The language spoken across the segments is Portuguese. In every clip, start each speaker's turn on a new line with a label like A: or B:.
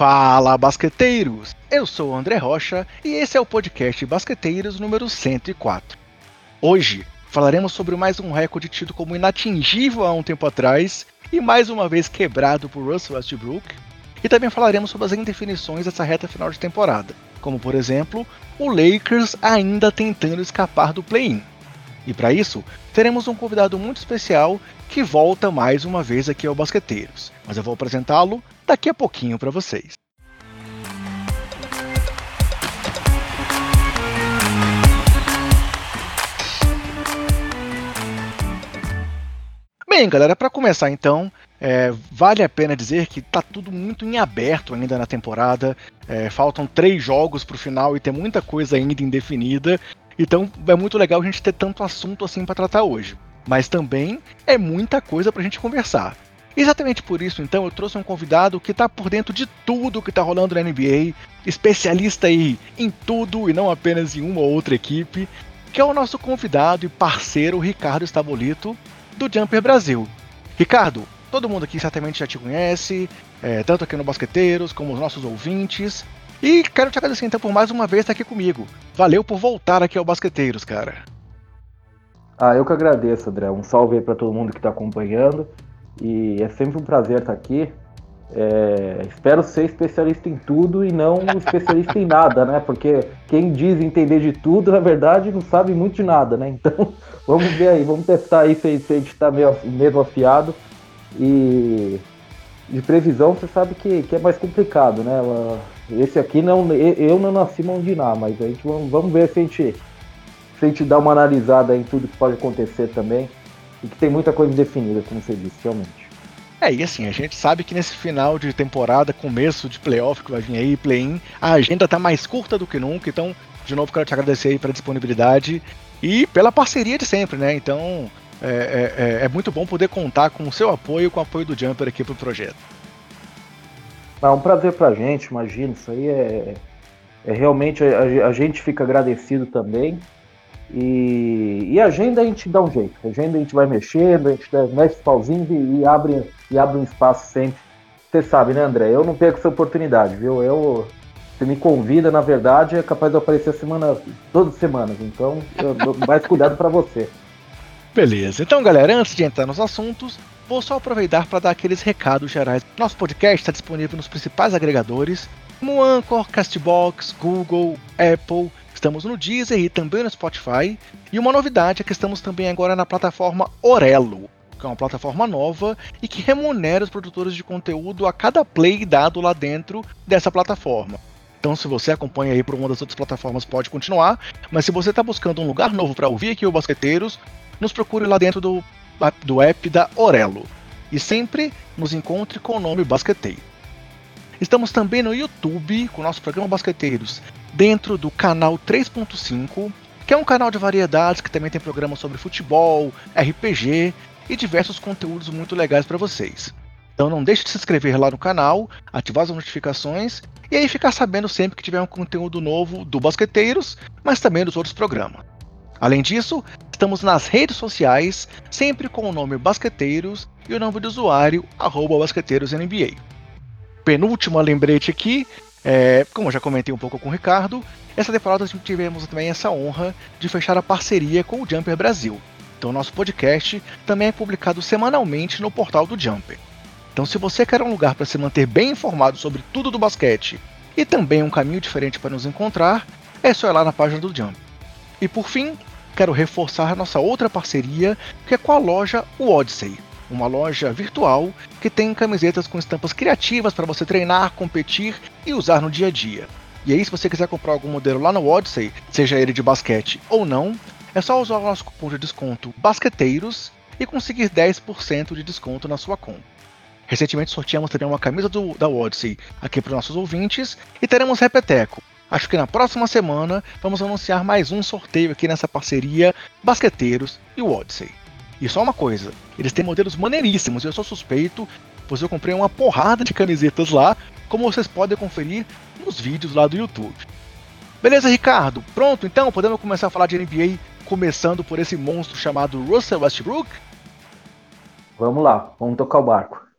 A: Fala, basqueteiros! Eu sou o André Rocha e esse é o podcast Basqueteiros número 104. Hoje falaremos sobre mais um recorde tido como inatingível há um tempo atrás e mais uma vez quebrado por Russell Westbrook. E também falaremos sobre as indefinições dessa reta final de temporada, como por exemplo, o Lakers ainda tentando escapar do play-in. E para isso, teremos um convidado muito especial que volta mais uma vez aqui ao Basqueteiros, mas eu vou apresentá-lo daqui a pouquinho para vocês. Bem, galera, para começar então, é, vale a pena dizer que tá tudo muito em aberto ainda na temporada. É, faltam três jogos para o final e tem muita coisa ainda indefinida. Então é muito legal a gente ter tanto assunto assim para tratar hoje. Mas também é muita coisa para a gente conversar. Exatamente por isso, então, eu trouxe um convidado que está por dentro de tudo que está rolando na NBA, especialista aí em tudo e não apenas em uma ou outra equipe, que é o nosso convidado e parceiro Ricardo Estabolito, do Jumper Brasil. Ricardo, todo mundo aqui certamente já te conhece, é, tanto aqui no Basqueteiros como os nossos ouvintes. E quero te agradecer então por mais uma vez estar aqui comigo. Valeu por voltar aqui ao Basqueteiros, cara.
B: Ah, eu que agradeço, André. Um salve aí para todo mundo que está acompanhando. E é sempre um prazer estar aqui. É, espero ser especialista em tudo e não especialista em nada, né? Porque quem diz entender de tudo, na verdade, não sabe muito de nada, né? Então, vamos ver aí, vamos testar aí se, se a gente está mesmo afiado. E de previsão, você sabe que, que é mais complicado, né? Esse aqui não, eu não nasci nada, mas a gente vamos, vamos ver se a gente se a gente dá uma analisada em tudo que pode acontecer também e que tem muita coisa definida, como você disse, realmente.
A: É, e assim, a gente sabe que nesse final de temporada, começo de playoff que vai vir aí, play-in, a agenda tá mais curta do que nunca, então, de novo, quero te agradecer aí pela disponibilidade e pela parceria de sempre, né? Então, é, é, é, é muito bom poder contar com o seu apoio, com o apoio do Jumper aqui pro projeto.
B: É um prazer pra gente, imagina, isso aí é, é realmente, a, a gente fica agradecido também, e, e, agenda a gente dá um jeito. Agenda a gente vai mexendo, a gente mexe pauzinho e, e, abre, e abre um espaço sempre. Você sabe, né, André? Eu não perco essa oportunidade, viu? Eu, você me convida, na verdade, é capaz de aparecer semana, todas as semanas. Então, eu dou mais cuidado para você.
A: Beleza. Então, galera, antes de entrar nos assuntos, vou só aproveitar para dar aqueles recados gerais. Nosso podcast está disponível nos principais agregadores, como Anchor, Castbox, Google, Apple Estamos no Deezer e também no Spotify. E uma novidade é que estamos também agora na plataforma Orelo, que é uma plataforma nova e que remunera os produtores de conteúdo a cada play dado lá dentro dessa plataforma. Então, se você acompanha aí por uma das outras plataformas, pode continuar. Mas se você está buscando um lugar novo para ouvir aqui o Basqueteiros, nos procure lá dentro do, do app da Orelo. E sempre nos encontre com o nome Basqueteiro. Estamos também no YouTube com o nosso programa Basqueteiros, dentro do canal 3.5, que é um canal de variedades que também tem programas sobre futebol, RPG e diversos conteúdos muito legais para vocês. Então não deixe de se inscrever lá no canal, ativar as notificações e aí ficar sabendo sempre que tiver um conteúdo novo do Basqueteiros, mas também dos outros programas. Além disso, estamos nas redes sociais, sempre com o nome Basqueteiros e o nome do usuário, arroba BasqueteirosNBA penúltima lembrete aqui, é, como eu já comentei um pouco com o Ricardo, essa temporada tivemos também essa honra de fechar a parceria com o Jumper Brasil. Então, nosso podcast também é publicado semanalmente no portal do Jumper. Então, se você quer um lugar para se manter bem informado sobre tudo do basquete e também um caminho diferente para nos encontrar, é só ir lá na página do Jumper. E por fim, quero reforçar nossa outra parceria, que é com a loja Odyssey uma loja virtual que tem camisetas com estampas criativas para você treinar, competir e usar no dia a dia. E aí, se você quiser comprar algum modelo lá no Odyssey, seja ele de basquete ou não, é só usar o nosso cupom de desconto Basqueteiros e conseguir 10% de desconto na sua compra. Recentemente sorteamos também uma camisa do, da Odyssey aqui para os nossos ouvintes e teremos repeteco. Acho que na próxima semana vamos anunciar mais um sorteio aqui nessa parceria Basqueteiros e o Odyssey. E só uma coisa, eles têm modelos maneiríssimos, eu sou suspeito, pois eu comprei uma porrada de camisetas lá, como vocês podem conferir nos vídeos lá do YouTube. Beleza, Ricardo? Pronto, então podemos começar a falar de NBA, começando por esse monstro chamado Russell Westbrook?
B: Vamos lá, vamos tocar o barco.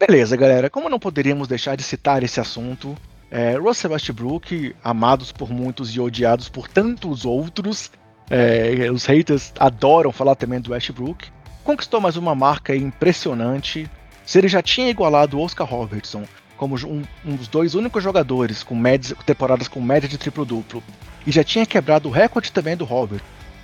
A: Beleza, galera. Como não poderíamos deixar de citar esse assunto, é, Russell Westbrook, amados por muitos e odiados por tantos outros, é, os haters adoram falar também do Westbrook, conquistou mais uma marca impressionante. Se ele já tinha igualado Oscar Robertson como um, um dos dois únicos jogadores com médias, temporadas com média de triplo-duplo, e já tinha quebrado o recorde também do Robert,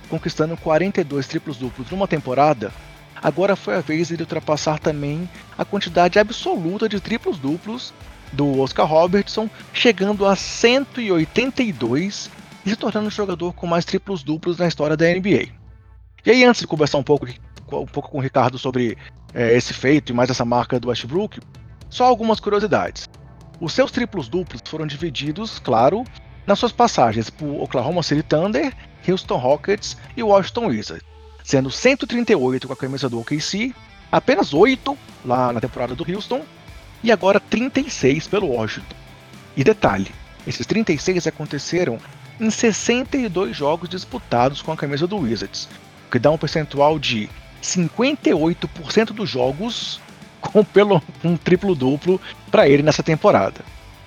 A: conquistando 42 triplos-duplos numa temporada, agora foi a vez de ultrapassar também a quantidade absoluta de triplos-duplos do Oscar Robertson, chegando a 182 e se tornando o jogador com mais triplos-duplos na história da NBA. E aí, antes de conversar um pouco, um pouco com o Ricardo sobre é, esse feito e mais essa marca do Westbrook, só algumas curiosidades. Os seus triplos duplos foram divididos, claro, nas suas passagens por Oklahoma City Thunder, Houston Rockets e Washington Wizards, sendo 138 com a camisa do OKC, apenas 8 lá na temporada do Houston e agora 36 pelo Washington. E detalhe, esses 36 aconteceram em 62 jogos disputados com a camisa do Wizards, o que dá um percentual de 58% dos jogos com pelo um triplo duplo para ele nessa temporada.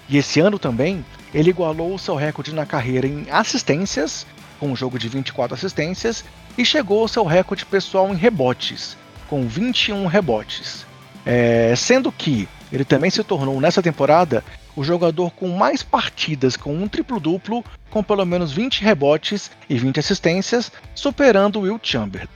A: E esse ano também ele igualou o seu recorde na carreira em assistências, com um jogo de 24 assistências, e chegou ao seu recorde pessoal em rebotes, com 21 rebotes. É, sendo que ele também se tornou nessa temporada o jogador com mais partidas com um triplo-duplo, com pelo menos 20 rebotes e 20 assistências, superando Will Chamberlain.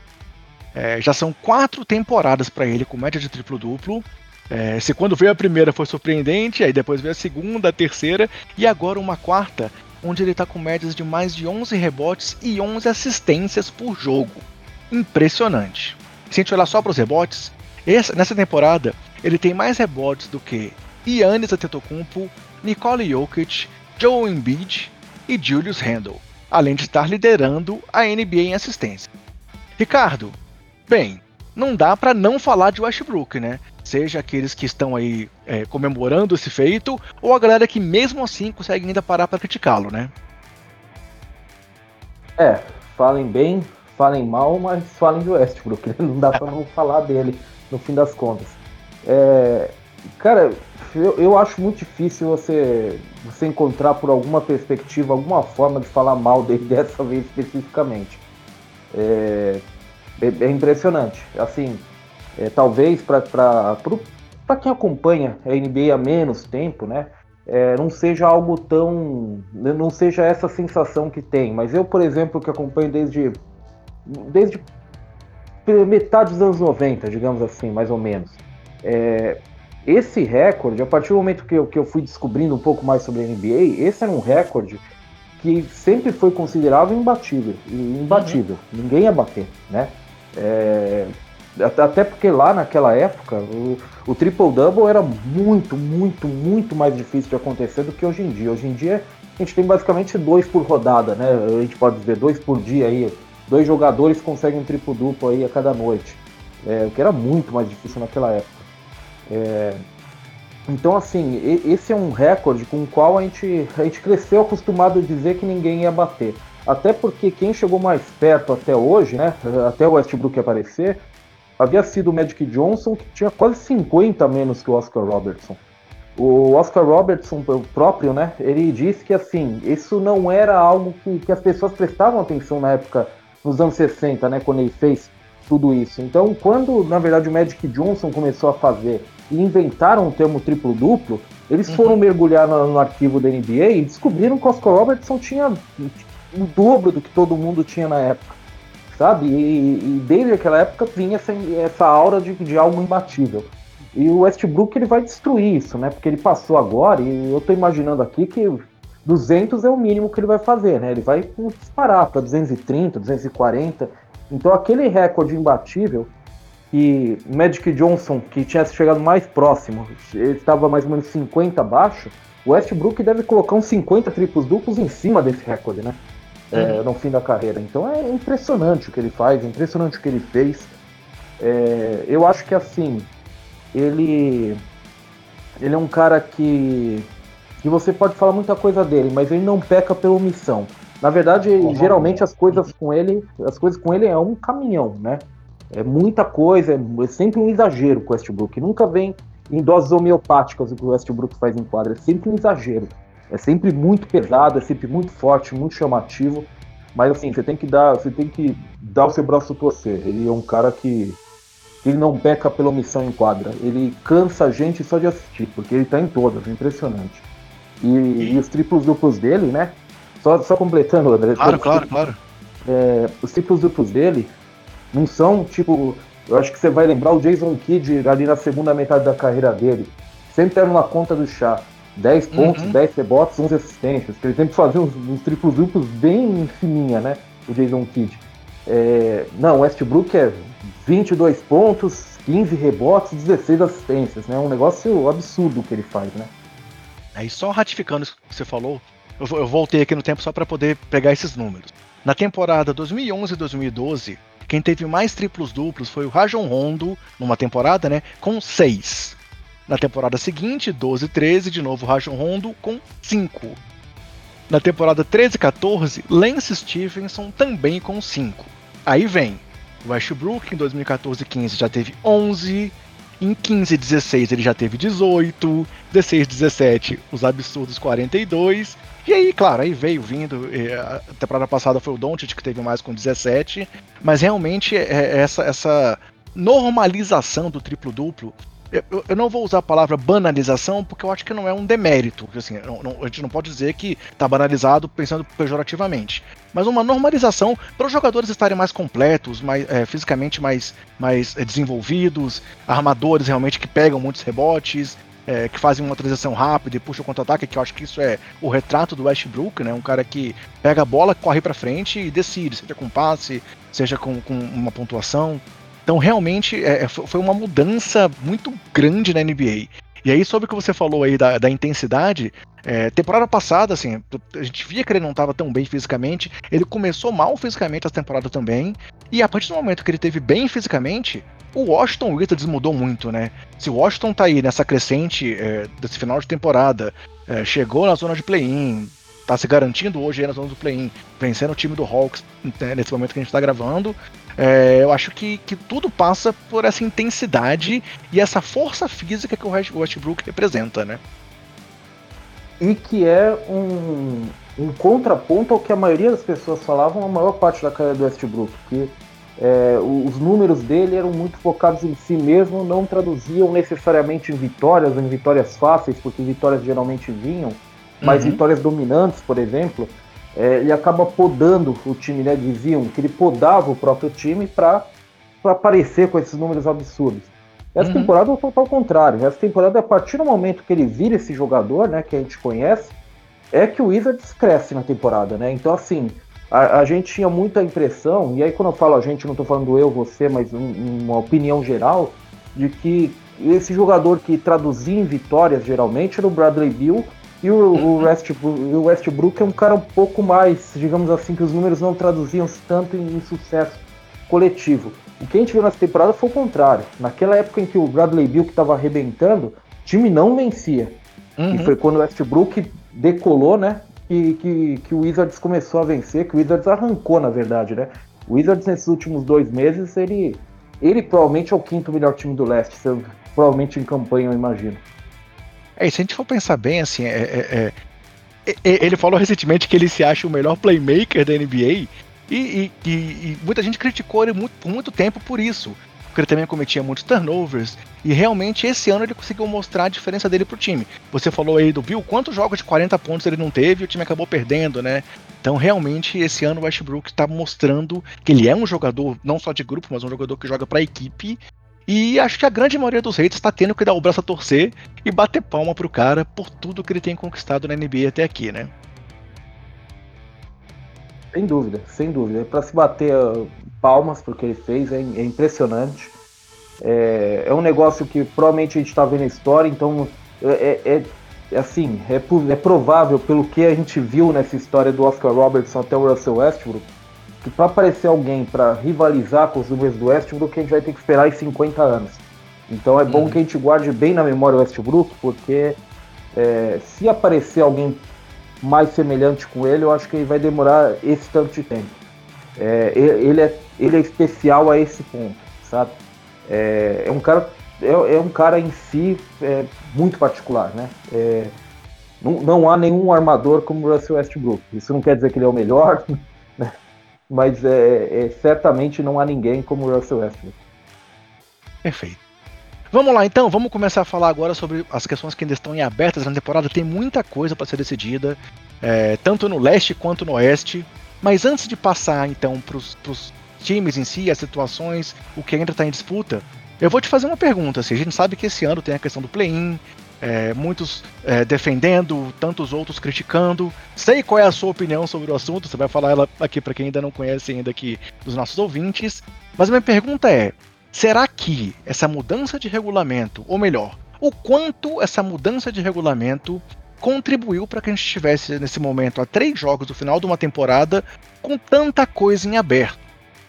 A: É, já são quatro temporadas para ele com média de triplo-duplo. É, se quando veio a primeira foi surpreendente, aí depois veio a segunda, a terceira e agora uma quarta, onde ele está com médias de mais de 11 rebotes e 11 assistências por jogo. Impressionante. Se a gente olhar só para os rebotes, essa, nessa temporada ele tem mais rebotes do que Yannis Antetokounmpo, Nicole Jokic, Joe Embiid e Julius Randle, além de estar liderando a NBA em assistência. Ricardo, Bem, não dá para não falar de Westbrook, né? Seja aqueles que estão aí é, comemorando esse feito, ou a galera que mesmo assim consegue ainda parar para criticá-lo, né?
B: É, falem bem, falem mal, mas falem do Westbrook, né? não dá para não falar dele no fim das contas. É, cara, eu, eu acho muito difícil você, você encontrar por alguma perspectiva, alguma forma de falar mal dele dessa vez especificamente. É, é, é impressionante. Assim, é, talvez para quem acompanha a NBA há menos tempo, né? É, não seja algo tão. não seja essa sensação que tem. Mas eu, por exemplo, que acompanho desde. desde metade dos anos 90, digamos assim, mais ou menos. É, esse recorde, a partir do momento que eu, que eu fui descobrindo um pouco mais sobre a NBA, esse era um recorde que sempre foi considerado imbatível. Imbatível. Uhum. Ninguém ia bater, né? É, até porque lá naquela época o, o triple-double era muito, muito, muito mais difícil de acontecer do que hoje em dia. Hoje em dia a gente tem basicamente dois por rodada, né? A gente pode dizer dois por dia aí. Dois jogadores conseguem um triplo-duplo aí a cada noite. É, o que era muito mais difícil naquela época. É, então, assim, esse é um recorde com o qual a gente, a gente cresceu acostumado a dizer que ninguém ia bater. Até porque quem chegou mais perto até hoje, né, até o Westbrook aparecer, havia sido o Magic Johnson, que tinha quase 50 menos que o Oscar Robertson. O Oscar Robertson próprio, né, ele disse que assim, isso não era algo que, que as pessoas prestavam atenção na época, nos anos 60, né, quando ele fez tudo isso. Então, quando na verdade o Magic Johnson começou a fazer e inventaram o termo triplo-duplo, eles uhum. foram mergulhar no, no, arquivo da NBA e descobriram que o Oscar Robertson tinha o dobro do que todo mundo tinha na época, sabe? E, e desde aquela época vinha essa, essa aura de, de algo imbatível. E o Westbrook ele vai destruir isso, né? Porque ele passou agora e eu tô imaginando aqui que 200 é o mínimo que ele vai fazer, né? Ele vai disparar para 230, 240. Então aquele recorde imbatível que Magic Johnson, que tinha chegado mais próximo, ele estava mais ou menos 50 abaixo, o Westbrook deve colocar uns 50 triplos duplos em cima desse recorde, né? É, uhum. no fim da carreira. Então é impressionante o que ele faz, é impressionante o que ele fez. É, eu acho que assim, ele, ele é um cara que, que você pode falar muita coisa dele, mas ele não peca pela omissão. Na verdade, uhum. geralmente as coisas com ele, as coisas com ele é um caminhão, né? É muita coisa, é, é sempre um exagero com o Westbrook. Nunca vem em doses homeopáticas o que o Westbrook faz em quadra. É sempre um exagero. É sempre muito pesado, é sempre muito forte, muito chamativo. Mas assim, você tem que dar, você tem que dar o seu braço torcer. Ele é um cara que ele não peca pela omissão em quadra. Ele cansa a gente só de assistir, porque ele tá em todas, é impressionante. E, e os triplos duplos dele, né? Só, só completando, André.
A: Claro, claro, claro.
B: É, os triplos duplos dele não são tipo. Eu acho que você vai lembrar o Jason Kidd ali na segunda metade da carreira dele. Sempre era uma conta do chá. 10 pontos, uhum. 10 rebotes, 11 assistências. Ele sempre fazia uns, uns triplos duplos bem fininha, né? O Jason Kidd. É, não, o Westbrook é 22 pontos, 15 rebotes, 16 assistências, né? Um negócio absurdo que ele faz, né?
A: Aí só ratificando isso que você falou, eu, eu voltei aqui no tempo só para poder pegar esses números. Na temporada 2011 e 2012, quem teve mais triplos duplos foi o Rajon Rondo, numa temporada, né, com 6. Na temporada seguinte, 12 e 13, de novo Rajon Rondo com 5. Na temporada 13 e 14, Lance Stevenson também com 5. Aí vem Westbrook em 2014 15 já teve 11, em 15 16 ele já teve 18, 16 17 os absurdos 42. E aí, claro, aí veio vindo. A temporada passada foi o Doncic que teve mais com 17, mas realmente é, é essa essa normalização do triplo duplo eu, eu, não vou usar a palavra banalização porque eu acho que não é um demérito. Assim, não, não, a gente não pode dizer que está banalizado pensando pejorativamente. Mas uma normalização para os jogadores estarem mais completos, mais, é, fisicamente mais, mais é, desenvolvidos, armadores realmente que pegam muitos rebotes, é, que fazem uma transição rápida e puxam o contra-ataque, que eu acho que isso é o retrato do Westbrook, né? Um cara que pega a bola, corre para frente e decide, seja com passe, seja com, com uma pontuação. Então, realmente, é, é foi uma mudança muito grande na NBA. E aí, sobre o que você falou aí da, da intensidade, é, temporada passada, assim, a gente via que ele não estava tão bem fisicamente. Ele começou mal fisicamente essa temporada também. E a partir do momento que ele teve bem fisicamente, o Washington Wizards mudou muito, né? Se o Washington tá aí nessa crescente é, desse final de temporada, é, chegou na zona de play-in, tá se garantindo hoje aí na zona do play-in, vencendo o time do Hawks né, nesse momento que a gente tá gravando. É, eu acho que, que tudo passa por essa intensidade e essa força física que o Westbrook representa, né?
B: E que é um, um contraponto ao que a maioria das pessoas falavam a maior parte da carreira do Westbrook, que é, os números dele eram muito focados em si mesmo, não traduziam necessariamente em vitórias, em vitórias fáceis, porque vitórias geralmente vinham, mas uhum. vitórias dominantes, por exemplo, é, ele acaba podando o time, né? Diziam que ele podava o próprio time para aparecer com esses números absurdos. Essa uhum. temporada foi ao contrário. Essa temporada, a partir do momento que ele vira esse jogador, né, que a gente conhece, é que o Wizards cresce na temporada, né? Então, assim, a, a gente tinha muita impressão, e aí quando eu falo a gente, não estou falando eu, você, mas um, uma opinião geral, de que esse jogador que traduzia em vitórias geralmente era o Bradley Bill e o, o. Westbrook, o Westbrook é um cara um pouco mais, digamos assim, que os números não traduziam tanto em, em sucesso coletivo. O que a gente viu nessa temporada foi o contrário. Naquela época em que o Bradley Bill estava arrebentando, o time não vencia. Uhum. E foi quando o Westbrook decolou, né? Que, que, que o Wizards começou a vencer, que o Wizards arrancou, na verdade, né? O Wizards nesses últimos dois meses, ele, ele provavelmente é o quinto melhor time do leste, provavelmente em campanha, eu imagino.
A: É, se a gente for pensar bem, assim, é, é, é, ele falou recentemente que ele se acha o melhor playmaker da NBA e, e, e muita gente criticou ele muito, por muito tempo por isso. Porque ele também cometia muitos turnovers. E realmente esse ano ele conseguiu mostrar a diferença dele pro time. Você falou aí do Bill, quantos jogos de 40 pontos ele não teve e o time acabou perdendo, né? Então realmente esse ano o Westbrook está mostrando que ele é um jogador não só de grupo, mas um jogador que joga para a equipe e acho que a grande maioria dos haters está tendo que dar o braço a torcer e bater palma pro cara por tudo que ele tem conquistado na NBA até aqui, né?
B: Sem dúvida, sem dúvida. É para se bater uh, palmas porque ele fez, é, é impressionante. É, é, um negócio que provavelmente a gente está vendo a história, então é, é, é assim, é provável pelo que a gente viu nessa história do Oscar Robertson até o Russell Westbrook, que para aparecer alguém para rivalizar com os números do Westbrook, a gente vai ter que esperar em 50 anos. Então é bom uhum. que a gente guarde bem na memória o Westbrook, porque é, se aparecer alguém mais semelhante com ele, eu acho que ele vai demorar esse tanto de tempo. É, ele, é, ele é especial a esse ponto, sabe? É, é um cara é, é um cara em si é, muito particular, né? É, não, não, há nenhum armador como o Russell Westbrook. Isso não quer dizer que ele é o melhor? Mas é, é, certamente não há ninguém como o Russell Westbrook.
A: Perfeito. Vamos lá então, vamos começar a falar agora sobre as questões que ainda estão em abertas na temporada. Tem muita coisa para ser decidida, é, tanto no leste quanto no oeste. Mas antes de passar então para os times em si, as situações, o que ainda está em disputa, eu vou te fazer uma pergunta. Assim, a gente sabe que esse ano tem a questão do play-in, é, muitos é, defendendo, tantos outros criticando. Sei qual é a sua opinião sobre o assunto, você vai falar ela aqui para quem ainda não conhece ainda aqui dos nossos ouvintes. Mas minha pergunta é: será que essa mudança de regulamento, ou melhor, o quanto essa mudança de regulamento contribuiu para que a gente estivesse nesse momento a três jogos do final de uma temporada com tanta coisa em aberto?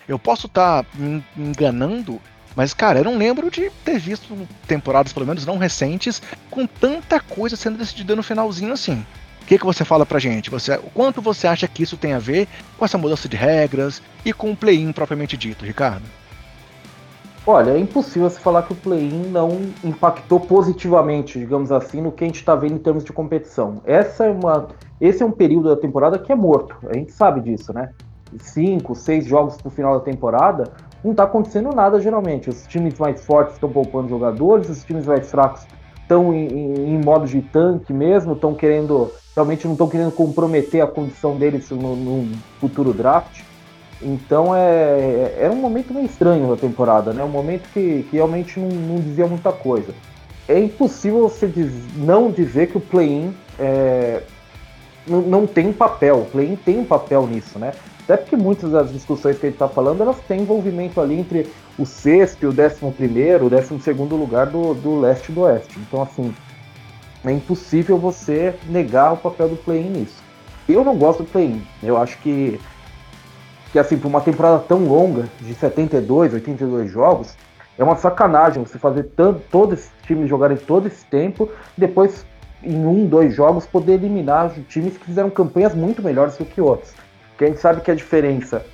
A: Eu posso estar tá me enganando, mas, cara, eu não lembro de ter visto temporadas, pelo menos não recentes, com tanta coisa sendo decidida no finalzinho assim. O que, que você fala pra gente? Você, quanto você acha que isso tem a ver com essa mudança de regras e com o play-in propriamente dito, Ricardo?
B: Olha, é impossível você falar que o play-in não impactou positivamente, digamos assim, no que a gente está vendo em termos de competição. Essa é uma, esse é um período da temporada que é morto, a gente sabe disso, né? Cinco, seis jogos pro final da temporada, não está acontecendo nada geralmente. Os times mais fortes estão poupando jogadores, os times mais fracos estão em, em, em modo de tanque mesmo, estão querendo, realmente não estão querendo comprometer a condição deles no, no futuro draft. Então é, é um momento meio estranho da temporada, né? Um momento que, que realmente não, não dizia muita coisa. É impossível você diz, não dizer que o play-in é, não, não tem papel. O play-in tem um papel nisso, né? Até porque muitas das discussões que a gente está falando, elas têm envolvimento ali entre o sexto e o décimo primeiro, o décimo segundo lugar do, do leste e do oeste. Então, assim, é impossível você negar o papel do play-in nisso. Eu não gosto do play-in. Eu acho que, que assim, por uma temporada tão longa, de 72, 82 jogos, é uma sacanagem você fazer tanto, todos esses times jogarem todo esse tempo, depois, em um, dois jogos, poder eliminar times que fizeram campanhas muito melhores do que outros. Porque a gente sabe que a diferença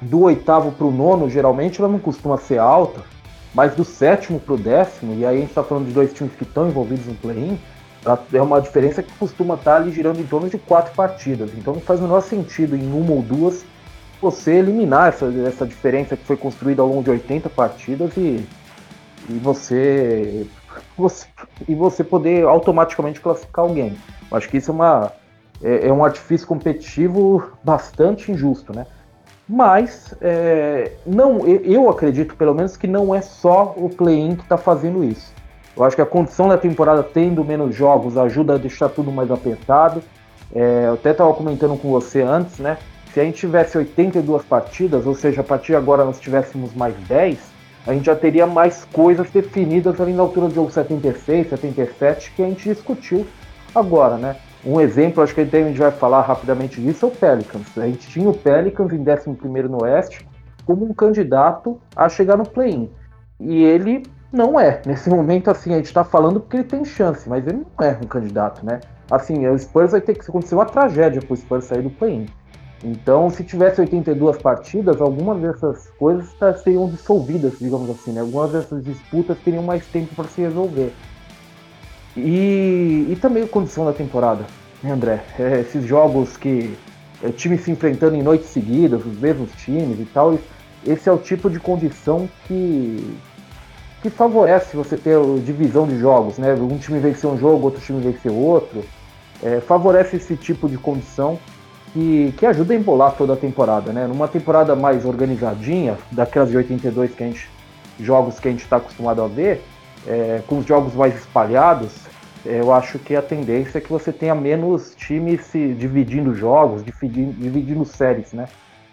B: do oitavo para o nono, geralmente, ela não costuma ser alta, mas do sétimo para o décimo, e aí a gente está falando de dois times que estão envolvidos no play-in, é uma diferença que costuma estar tá ali girando em torno de quatro partidas. Então não faz o menor sentido em uma ou duas você eliminar essa, essa diferença que foi construída ao longo de 80 partidas e, e você, você e você poder automaticamente classificar alguém. Acho que isso é uma, é, é um artifício competitivo bastante injusto, né? Mas é, não, eu acredito pelo menos que não é só o play-in que está fazendo isso. Eu acho que a condição da temporada tendo menos jogos ajuda a deixar tudo mais apertado. É, eu até estava comentando com você antes, né? Se a gente tivesse 82 partidas, ou seja, a partir de agora nós tivéssemos mais 10, a gente já teria mais coisas definidas ali na altura do jogo 76, 77, que a gente discutiu agora, né? Um exemplo, acho que a gente vai falar rapidamente disso, é o Pelicans. A gente tinha o Pelicans em 11 no Oeste como um candidato a chegar no play-in. E ele não é. Nesse momento, assim, a gente está falando porque ele tem chance, mas ele não é um candidato, né? Assim, o Spurs vai ter que acontecer uma tragédia para o Spurs sair do play-in. Então, se tivesse 82 partidas, algumas dessas coisas seriam dissolvidas, digamos assim, né? Algumas dessas disputas teriam mais tempo para se resolver. E, e também a condição da temporada, né, André? É, esses jogos que é, times se enfrentando em noites seguidas, os mesmos times e tal, esse é o tipo de condição que, que favorece você ter divisão de jogos, né? Um time vencer um jogo, outro time vencer outro. É, favorece esse tipo de condição que, que ajuda a embolar toda a temporada, né? Numa temporada mais organizadinha, daquelas de 82 que a gente, jogos que a gente está acostumado a ver, é, com os jogos mais espalhados, é, eu acho que a tendência é que você tenha menos times se dividindo jogos, dividindo, dividindo séries, né?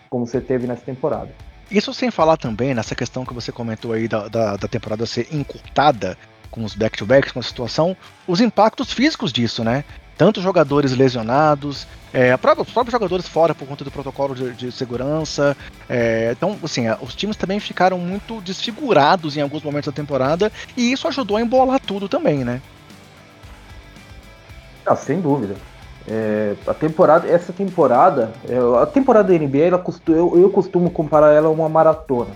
B: Como você teve nessa temporada.
A: Isso sem falar também nessa questão que você comentou aí da, da, da temporada ser encurtada com os back-to-backs, com a situação, os impactos físicos disso, né? Tanto jogadores lesionados, é, própria, os próprios jogadores fora por conta do protocolo de, de segurança. É, então, assim, os times também ficaram muito desfigurados em alguns momentos da temporada e isso ajudou a embolar tudo também, né?
B: Ah, sem dúvida. É, a temporada, essa temporada, é, a temporada da NBA, ela eu, eu costumo comparar ela a uma maratona.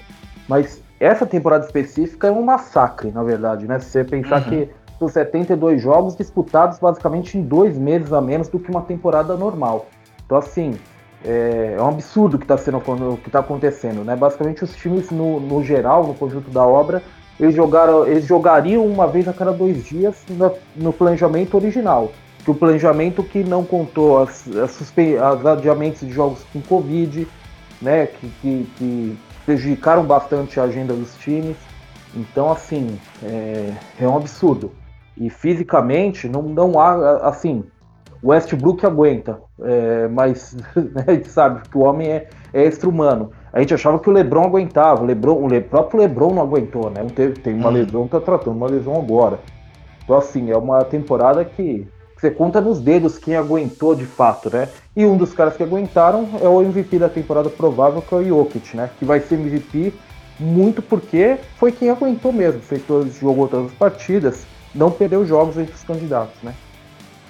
B: Mas essa temporada específica é um massacre, na verdade, né? Se você pensar uhum. que são 72 jogos disputados basicamente em dois meses a menos do que uma temporada normal. Então, assim, é, é um absurdo o que está sendo o que está acontecendo, né? Basicamente, os times no, no geral, no conjunto da obra, eles, jogaram, eles jogariam uma vez a cada dois dias no, no planejamento original. Que o planejamento que não contou as, as, as adiamentos de jogos com Covid, né? Que, que, que prejudicaram bastante a agenda dos times. Então, assim, é, é um absurdo. E fisicamente não, não há, assim, o Westbrook aguenta, é, mas né, a gente sabe que o homem é, é extra-humano. A gente achava que o Lebron aguentava, o, Lebron, o Le, próprio Lebron não aguentou, né? Tem, tem uma hum. lesão, tá tratando uma lesão agora. Então, assim, é uma temporada que você conta nos dedos quem aguentou de fato, né? E um dos caras que aguentaram é o MVP da temporada provável, que é o Jokic, né? Que vai ser MVP muito porque foi quem aguentou mesmo, fez todos, jogou todas as partidas, não perdeu jogos entre os candidatos, né?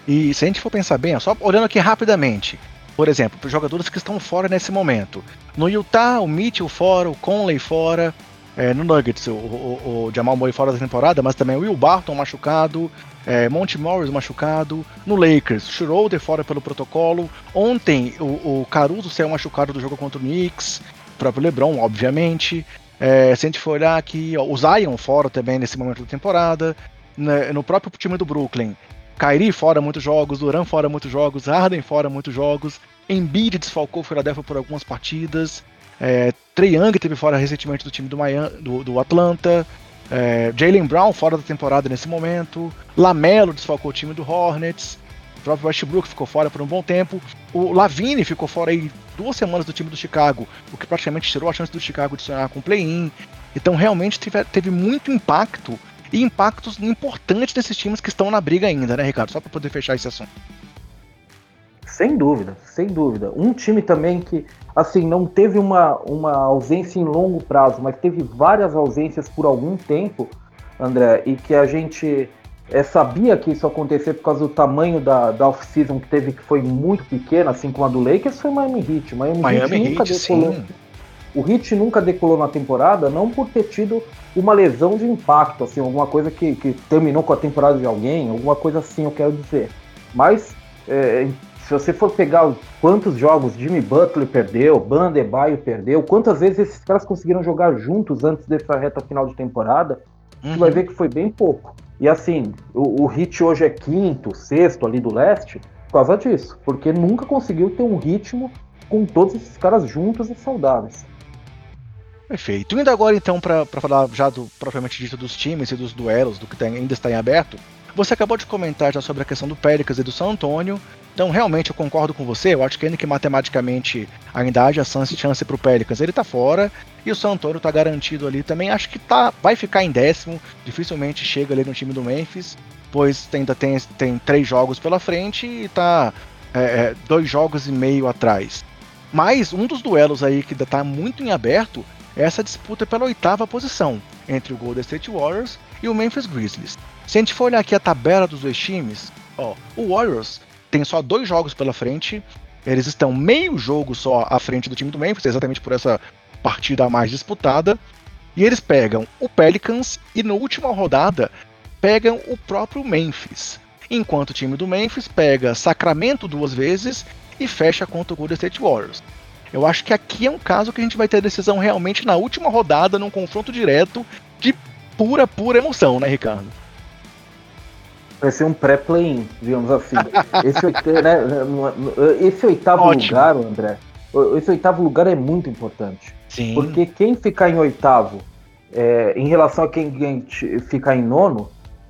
A: E se a gente for pensar bem, só olhando aqui rapidamente, por exemplo, para jogadores que estão fora nesse momento. No Utah, o Mitchell fora, o Conley fora. É, no Nuggets, o, o, o, Jamal Murray fora da temporada, mas também o Will Barton machucado, é, Monte Morris machucado. No Lakers, Schroeder fora pelo protocolo. Ontem, o, o Caruso saiu machucado do jogo contra o Knicks. O próprio LeBron, obviamente. É, se a gente for olhar aqui, ó, o Zion fora também nesse momento da temporada. Né, no próprio time do Brooklyn, Kyrie fora muitos jogos, Duran fora muitos jogos, Harden fora muitos jogos, Embiid desfalcou o Philadelphia por algumas partidas, é, Trey Young teve fora recentemente do time do, Miami, do, do Atlanta, é, Jalen Brown fora da temporada nesse momento, Lamelo desfalcou o time do Hornets, o próprio Westbrook ficou fora por um bom tempo, o Lavine ficou fora aí duas semanas do time do Chicago, o que praticamente tirou a chance do Chicago de sonhar com o play-in. Então realmente teve, teve muito impacto e impactos importantes desses times que estão na briga ainda, né, Ricardo? Só para poder fechar esse assunto.
B: Sem dúvida, sem dúvida. Um time também que, assim, não teve uma, uma ausência em longo prazo, mas teve várias ausências por algum tempo, André, e que a gente é, sabia que isso acontecer por causa do tamanho da, da off-season que teve, que foi muito pequena, assim como a do Lakers, foi Miami Heat. Miami,
A: Miami Heat nunca Heat, decolou. Sim.
B: O Heat nunca decolou na temporada, não por ter tido uma lesão de impacto, assim, alguma coisa que, que terminou com a temporada de alguém, alguma coisa assim, eu quero dizer. Mas, é, se você for pegar quantos jogos Jimmy Butler perdeu, Bandebaio perdeu, quantas vezes esses caras conseguiram jogar juntos antes dessa reta final de temporada, uhum. você vai ver que foi bem pouco. E assim, o, o Hit hoje é quinto, sexto ali do leste, por causa disso, porque nunca conseguiu ter um ritmo com todos esses caras juntos e saudáveis.
A: Perfeito. Indo agora então para falar já do propriamente dito dos times e dos duelos, do que tem, ainda está em aberto. Você acabou de comentar já sobre a questão do Pelicans e do San Antonio. Então, realmente, eu concordo com você. Eu acho que ainda que matematicamente ainda haja chance para o Pelicans, ele está fora. E o San Antonio está garantido ali também. Acho que tá, vai ficar em décimo. Dificilmente chega ali no time do Memphis, pois ainda tem, tem três jogos pela frente e está é, é, dois jogos e meio atrás. Mas um dos duelos aí que está muito em aberto essa disputa pela oitava posição entre o Golden State Warriors e o Memphis Grizzlies. Se a gente for olhar aqui a tabela dos dois times, ó, o Warriors tem só dois jogos pela frente, eles estão meio jogo só à frente do time do Memphis, exatamente por essa partida mais disputada, e eles pegam o Pelicans e na última rodada pegam o próprio Memphis. Enquanto o time do Memphis pega Sacramento duas vezes e fecha contra o Golden State Warriors. Eu acho que aqui é um caso que a gente vai ter a decisão realmente na última rodada, num confronto direto de pura, pura emoção, né, Ricardo?
B: Vai ser um pré-play-in, digamos assim. Esse, né, esse oitavo lugar, André, esse oitavo lugar é muito importante.
A: Sim.
B: Porque quem ficar em oitavo, é, em relação a quem ficar em nono,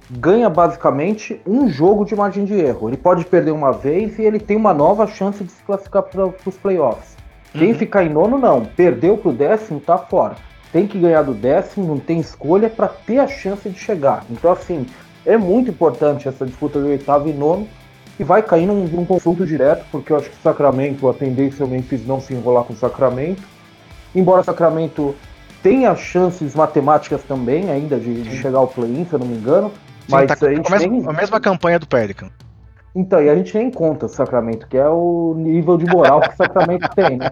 B: ganha basicamente um jogo de margem de erro. Ele pode perder uma vez e ele tem uma nova chance de se classificar para os playoffs. Quem uhum. ficar em nono, não. Perdeu pro décimo, tá fora. Tem que ganhar do décimo, não tem escolha para ter a chance de chegar. Então, assim, é muito importante essa disputa do oitavo e nono, que vai cair num, num confronto direto, porque eu acho que o Sacramento, a tendência é o Memphis não se enrolar com o Sacramento. Embora o Sacramento tenha chances matemáticas também ainda de, de chegar ao play-in, se eu não me engano. Sim, mas
A: tá a, gente a, mesma, tem... a mesma campanha do Pelican.
B: Então, e a gente nem conta o Sacramento, que é o nível de moral que o Sacramento tem, né?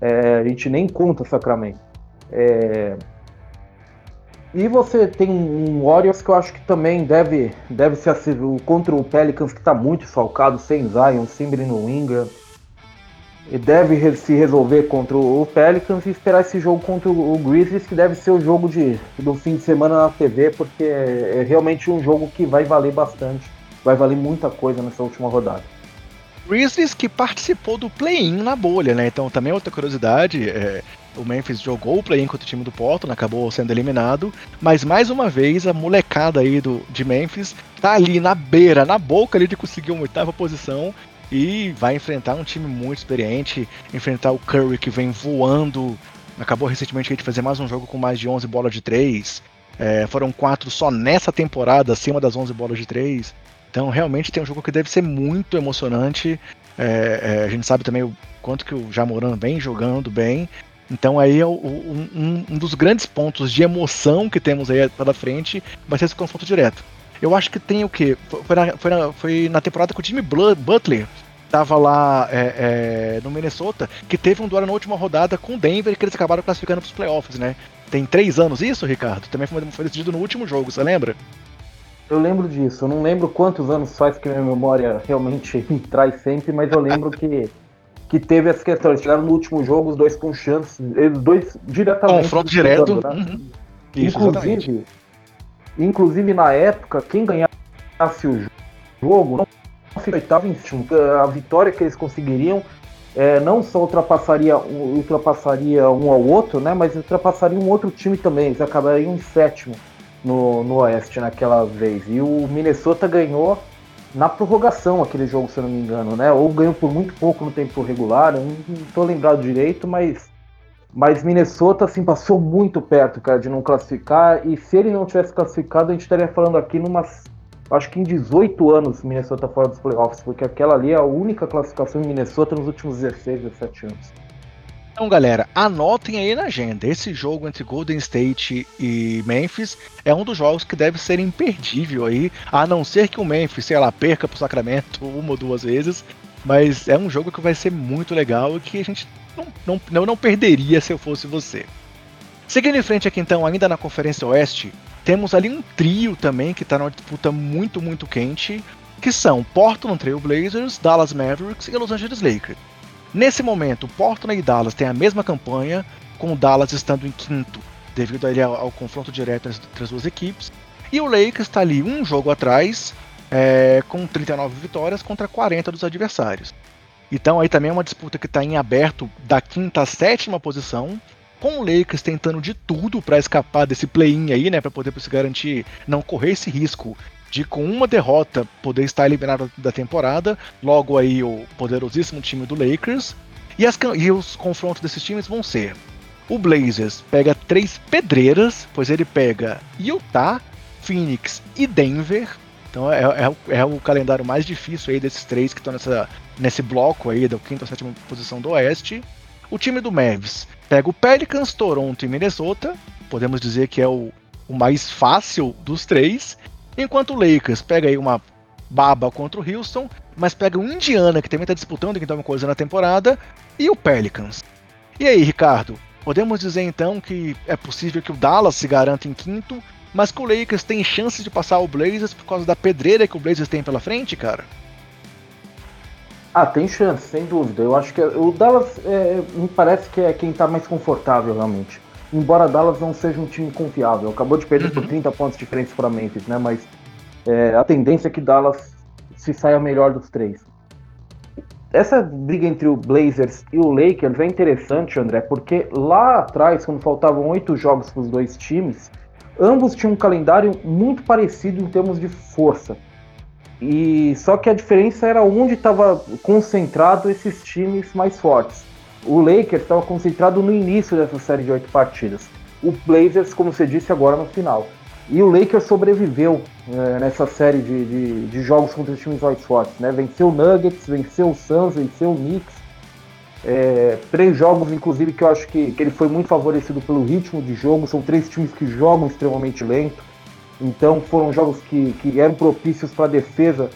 B: É, a gente nem conta o Sacramento. É... E você tem um Warriors que eu acho que também deve, deve ser assim, contra o Pelicans, que está muito falcado, sem Zion, sem Brino Ingram. E deve se resolver contra o Pelicans e esperar esse jogo contra o Grizzlies, que deve ser o jogo de, do fim de semana na TV, porque é realmente um jogo que vai valer bastante. Vai valer muita coisa nessa última rodada.
A: Grizzlies que participou do play-in na bolha, né? Então também outra curiosidade, é, o Memphis jogou o play-in contra o time do Portland, acabou sendo eliminado, mas mais uma vez a molecada aí do, de Memphis tá ali na beira, na boca ali de conseguir uma oitava posição e vai enfrentar um time muito experiente, enfrentar o Curry que vem voando, acabou recentemente de fazer mais um jogo com mais de 11 bolas de 3, é, foram quatro só nessa temporada, acima das 11 bolas de 3, então realmente tem um jogo que deve ser muito emocionante, é, é, a gente sabe também o quanto que o Jamoran vem jogando bem, então aí é o, um, um, dos grandes pontos de emoção que temos aí pela frente vai ser esse confronto direto. Eu acho que tem o quê? Foi na, foi na, foi na temporada que o time Butler tava lá é, é, no Minnesota, que teve um duelo na última rodada com o Denver que eles acabaram classificando para os playoffs, né? Tem três anos isso, Ricardo? Também foi, foi decidido no último jogo, você lembra?
B: Eu lembro disso. Eu não lembro quantos anos faz que minha memória realmente me traz sempre, mas eu lembro que que teve essa questão. Eles chegaram no último jogo, os dois com chance, eles dois diretamente.
A: Confronto direto. Né? Uhum.
B: Isso, inclusive, inclusive, na época, quem ganhasse o jogo não oitavo em A vitória que eles conseguiriam é, não só ultrapassaria, ultrapassaria um ao outro, né, mas ultrapassaria um outro time também. Eles acabariam em sétimo no, no Oeste naquela vez. E o Minnesota ganhou na prorrogação aquele jogo, se eu não me engano, né? Ou ganhou por muito pouco no tempo regular, eu não estou lembrado direito, mas mas Minnesota assim passou muito perto, cara, de não classificar e se ele não tivesse classificado, a gente estaria falando aqui numas acho que em 18 anos Minnesota fora dos playoffs, porque aquela ali é a única classificação em Minnesota nos últimos 16, 17 anos.
A: Então, galera, anotem aí na agenda. Esse jogo entre Golden State e Memphis é um dos jogos que deve ser imperdível aí, a não ser que o Memphis, sei lá, perca pro Sacramento uma ou duas vezes. Mas é um jogo que vai ser muito legal e que a gente não, não, não, não perderia se eu fosse você. Seguindo em frente aqui então, ainda na Conferência Oeste, temos ali um trio também que está numa disputa muito, muito quente, que são Portland Trail Blazers, Dallas Mavericks e Los Angeles Lakers. Nesse momento, Portland e Dallas têm a mesma campanha, com o Dallas estando em quinto, devido ao, ao confronto direto entre as duas equipes. E o Lakers está ali um jogo atrás, é, com 39 vitórias contra 40 dos adversários. Então aí também é uma disputa que está em aberto da quinta à sétima posição, com o Lakers tentando de tudo para escapar desse play-in aí, né, para poder se garantir não correr esse risco de com uma derrota poder estar eliminado da temporada, logo aí o poderosíssimo time do Lakers. E, as, e os confrontos desses times vão ser: o Blazers pega três pedreiras, pois ele pega Utah, Phoenix e Denver. Então é, é, é, o calendário mais difícil aí desses três que estão nessa, nesse bloco aí da quinta ou sétima posição do Oeste. O time do Mavs pega o Pelicans, Toronto e Minnesota. Podemos dizer que é o, o mais fácil dos três. Enquanto o Lakers pega aí uma baba contra o Houston, mas pega o Indiana, que também está disputando então uma coisa na temporada, e o Pelicans. E aí, Ricardo, podemos dizer então que é possível que o Dallas se garanta em quinto, mas que o Lakers tem chance de passar o Blazers por causa da pedreira que o Blazers tem pela frente, cara?
B: Ah, tem chance, sem dúvida. Eu acho que o Dallas é, me parece que é quem está mais confortável realmente embora Dallas não seja um time confiável. Acabou de perder uhum. por 30 pontos diferentes para Memphis, né? Mas é, a tendência é que Dallas se saia melhor dos três. Essa briga entre o Blazers e o Lakers é interessante, André, porque lá atrás, quando faltavam oito jogos para os dois times, ambos tinham um calendário muito parecido em termos de força. E só que a diferença era onde estava concentrado esses times mais fortes. O Lakers estava concentrado no início dessa série de oito partidas. O Blazers, como você disse, agora no final. E o Lakers sobreviveu é, nessa série de, de, de, jogos contra os times mais fortes. Né? Venceu o Nuggets, venceu o Suns, venceu o Knicks. É, três jogos, inclusive, que eu acho que, que ele foi muito favorecido pelo ritmo de jogo. São três times que jogam extremamente lento. Então foram jogos que, que eram propícios para a defesa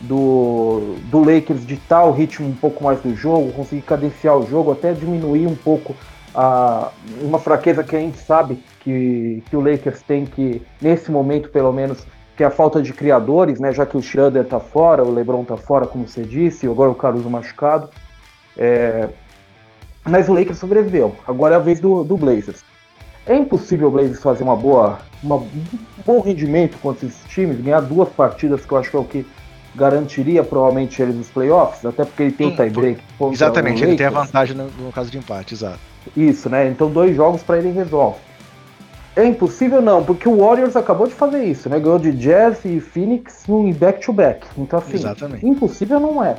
B: do, do Lakers ditar o ritmo um pouco mais do jogo, conseguir cadenciar o jogo, até diminuir um pouco a, uma fraqueza que a gente sabe que, que o Lakers tem que, nesse momento pelo menos, que é a falta de criadores, né? Já que o Schroeder tá fora, o LeBron tá fora, como você disse, agora o Caruso machucado. É, mas o Lakers sobreviveu. Agora é a vez do, do Blazers. É impossível o Blazers fazer uma boa, uma, um bom rendimento contra esses times, ganhar duas partidas, que eu acho que é o que garantiria provavelmente ele nos playoffs, até porque ele tem Sim, o tie-break.
A: Exatamente, ele tem a vantagem no, no, caso de empate, exato.
B: Isso, né? Então dois jogos para ele resolve. É impossível não, porque o Warriors acabou de fazer isso, né? Ganhou de Jazz e Phoenix em back-to-back. Então assim, Exatamente. impossível não é.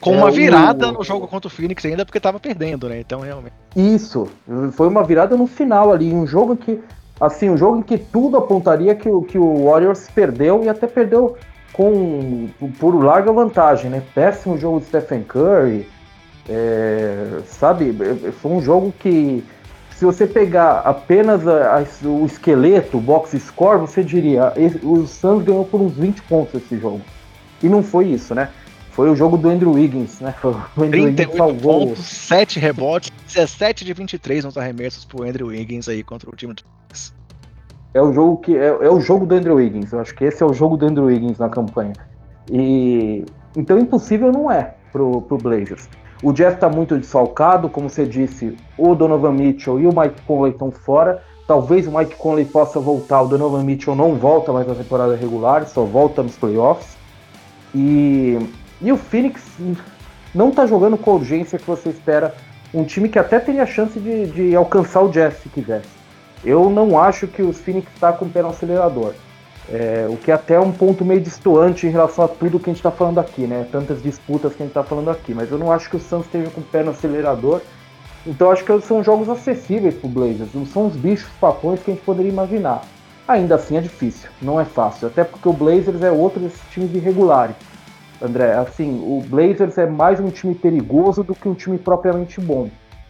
A: Com uma é virada o... no jogo contra o Phoenix ainda, porque tava perdendo, né? Então, realmente.
B: Isso. Foi uma virada no final ali. Um jogo que. Assim, um jogo em que tudo apontaria que o, que o Warriors perdeu e até perdeu com por larga vantagem, né? Péssimo jogo de Stephen Curry. É, sabe? Foi um jogo que. Se você pegar apenas a, a, o esqueleto, o box score, você diria: o Suns ganhou por uns 20 pontos esse jogo. E não foi isso, né? Foi o jogo do Andrew Wiggins, né? O
A: Andrew 38 Wiggins pontos, 7 rebotes, 17 de 23 nos arremessos pro Andrew Wiggins aí contra o time do
B: é o jogo que é, é, o jogo do Andrew Wiggins. Eu acho que esse é o jogo do Andrew Wiggins na campanha. E então impossível não é pro, pro Blazers. O Jeff está muito desfalcado, como você disse, o Donovan Mitchell e o Mike Conley estão fora. Talvez o Mike Conley possa voltar, o Donovan Mitchell não volta mais na temporada regular, só volta nos playoffs. E e o Phoenix não está jogando com a urgência que você espera. Um time que até teria chance de, de alcançar o Jazz se quisesse. Eu não acho que o Phoenix está com o pé no acelerador. É, o que é até um ponto meio distoante em relação a tudo que a gente está falando aqui, né? Tantas disputas que a gente está falando aqui. Mas eu não acho que o Suns esteja com o pé no acelerador. Então acho que são jogos acessíveis para o Blazers. Não são os bichos papões que a gente poderia imaginar. Ainda assim é difícil, não é fácil. Até porque o Blazers é outro desses times irregulares. André, assim, o Blazers é mais um time perigoso do que um time propriamente bom.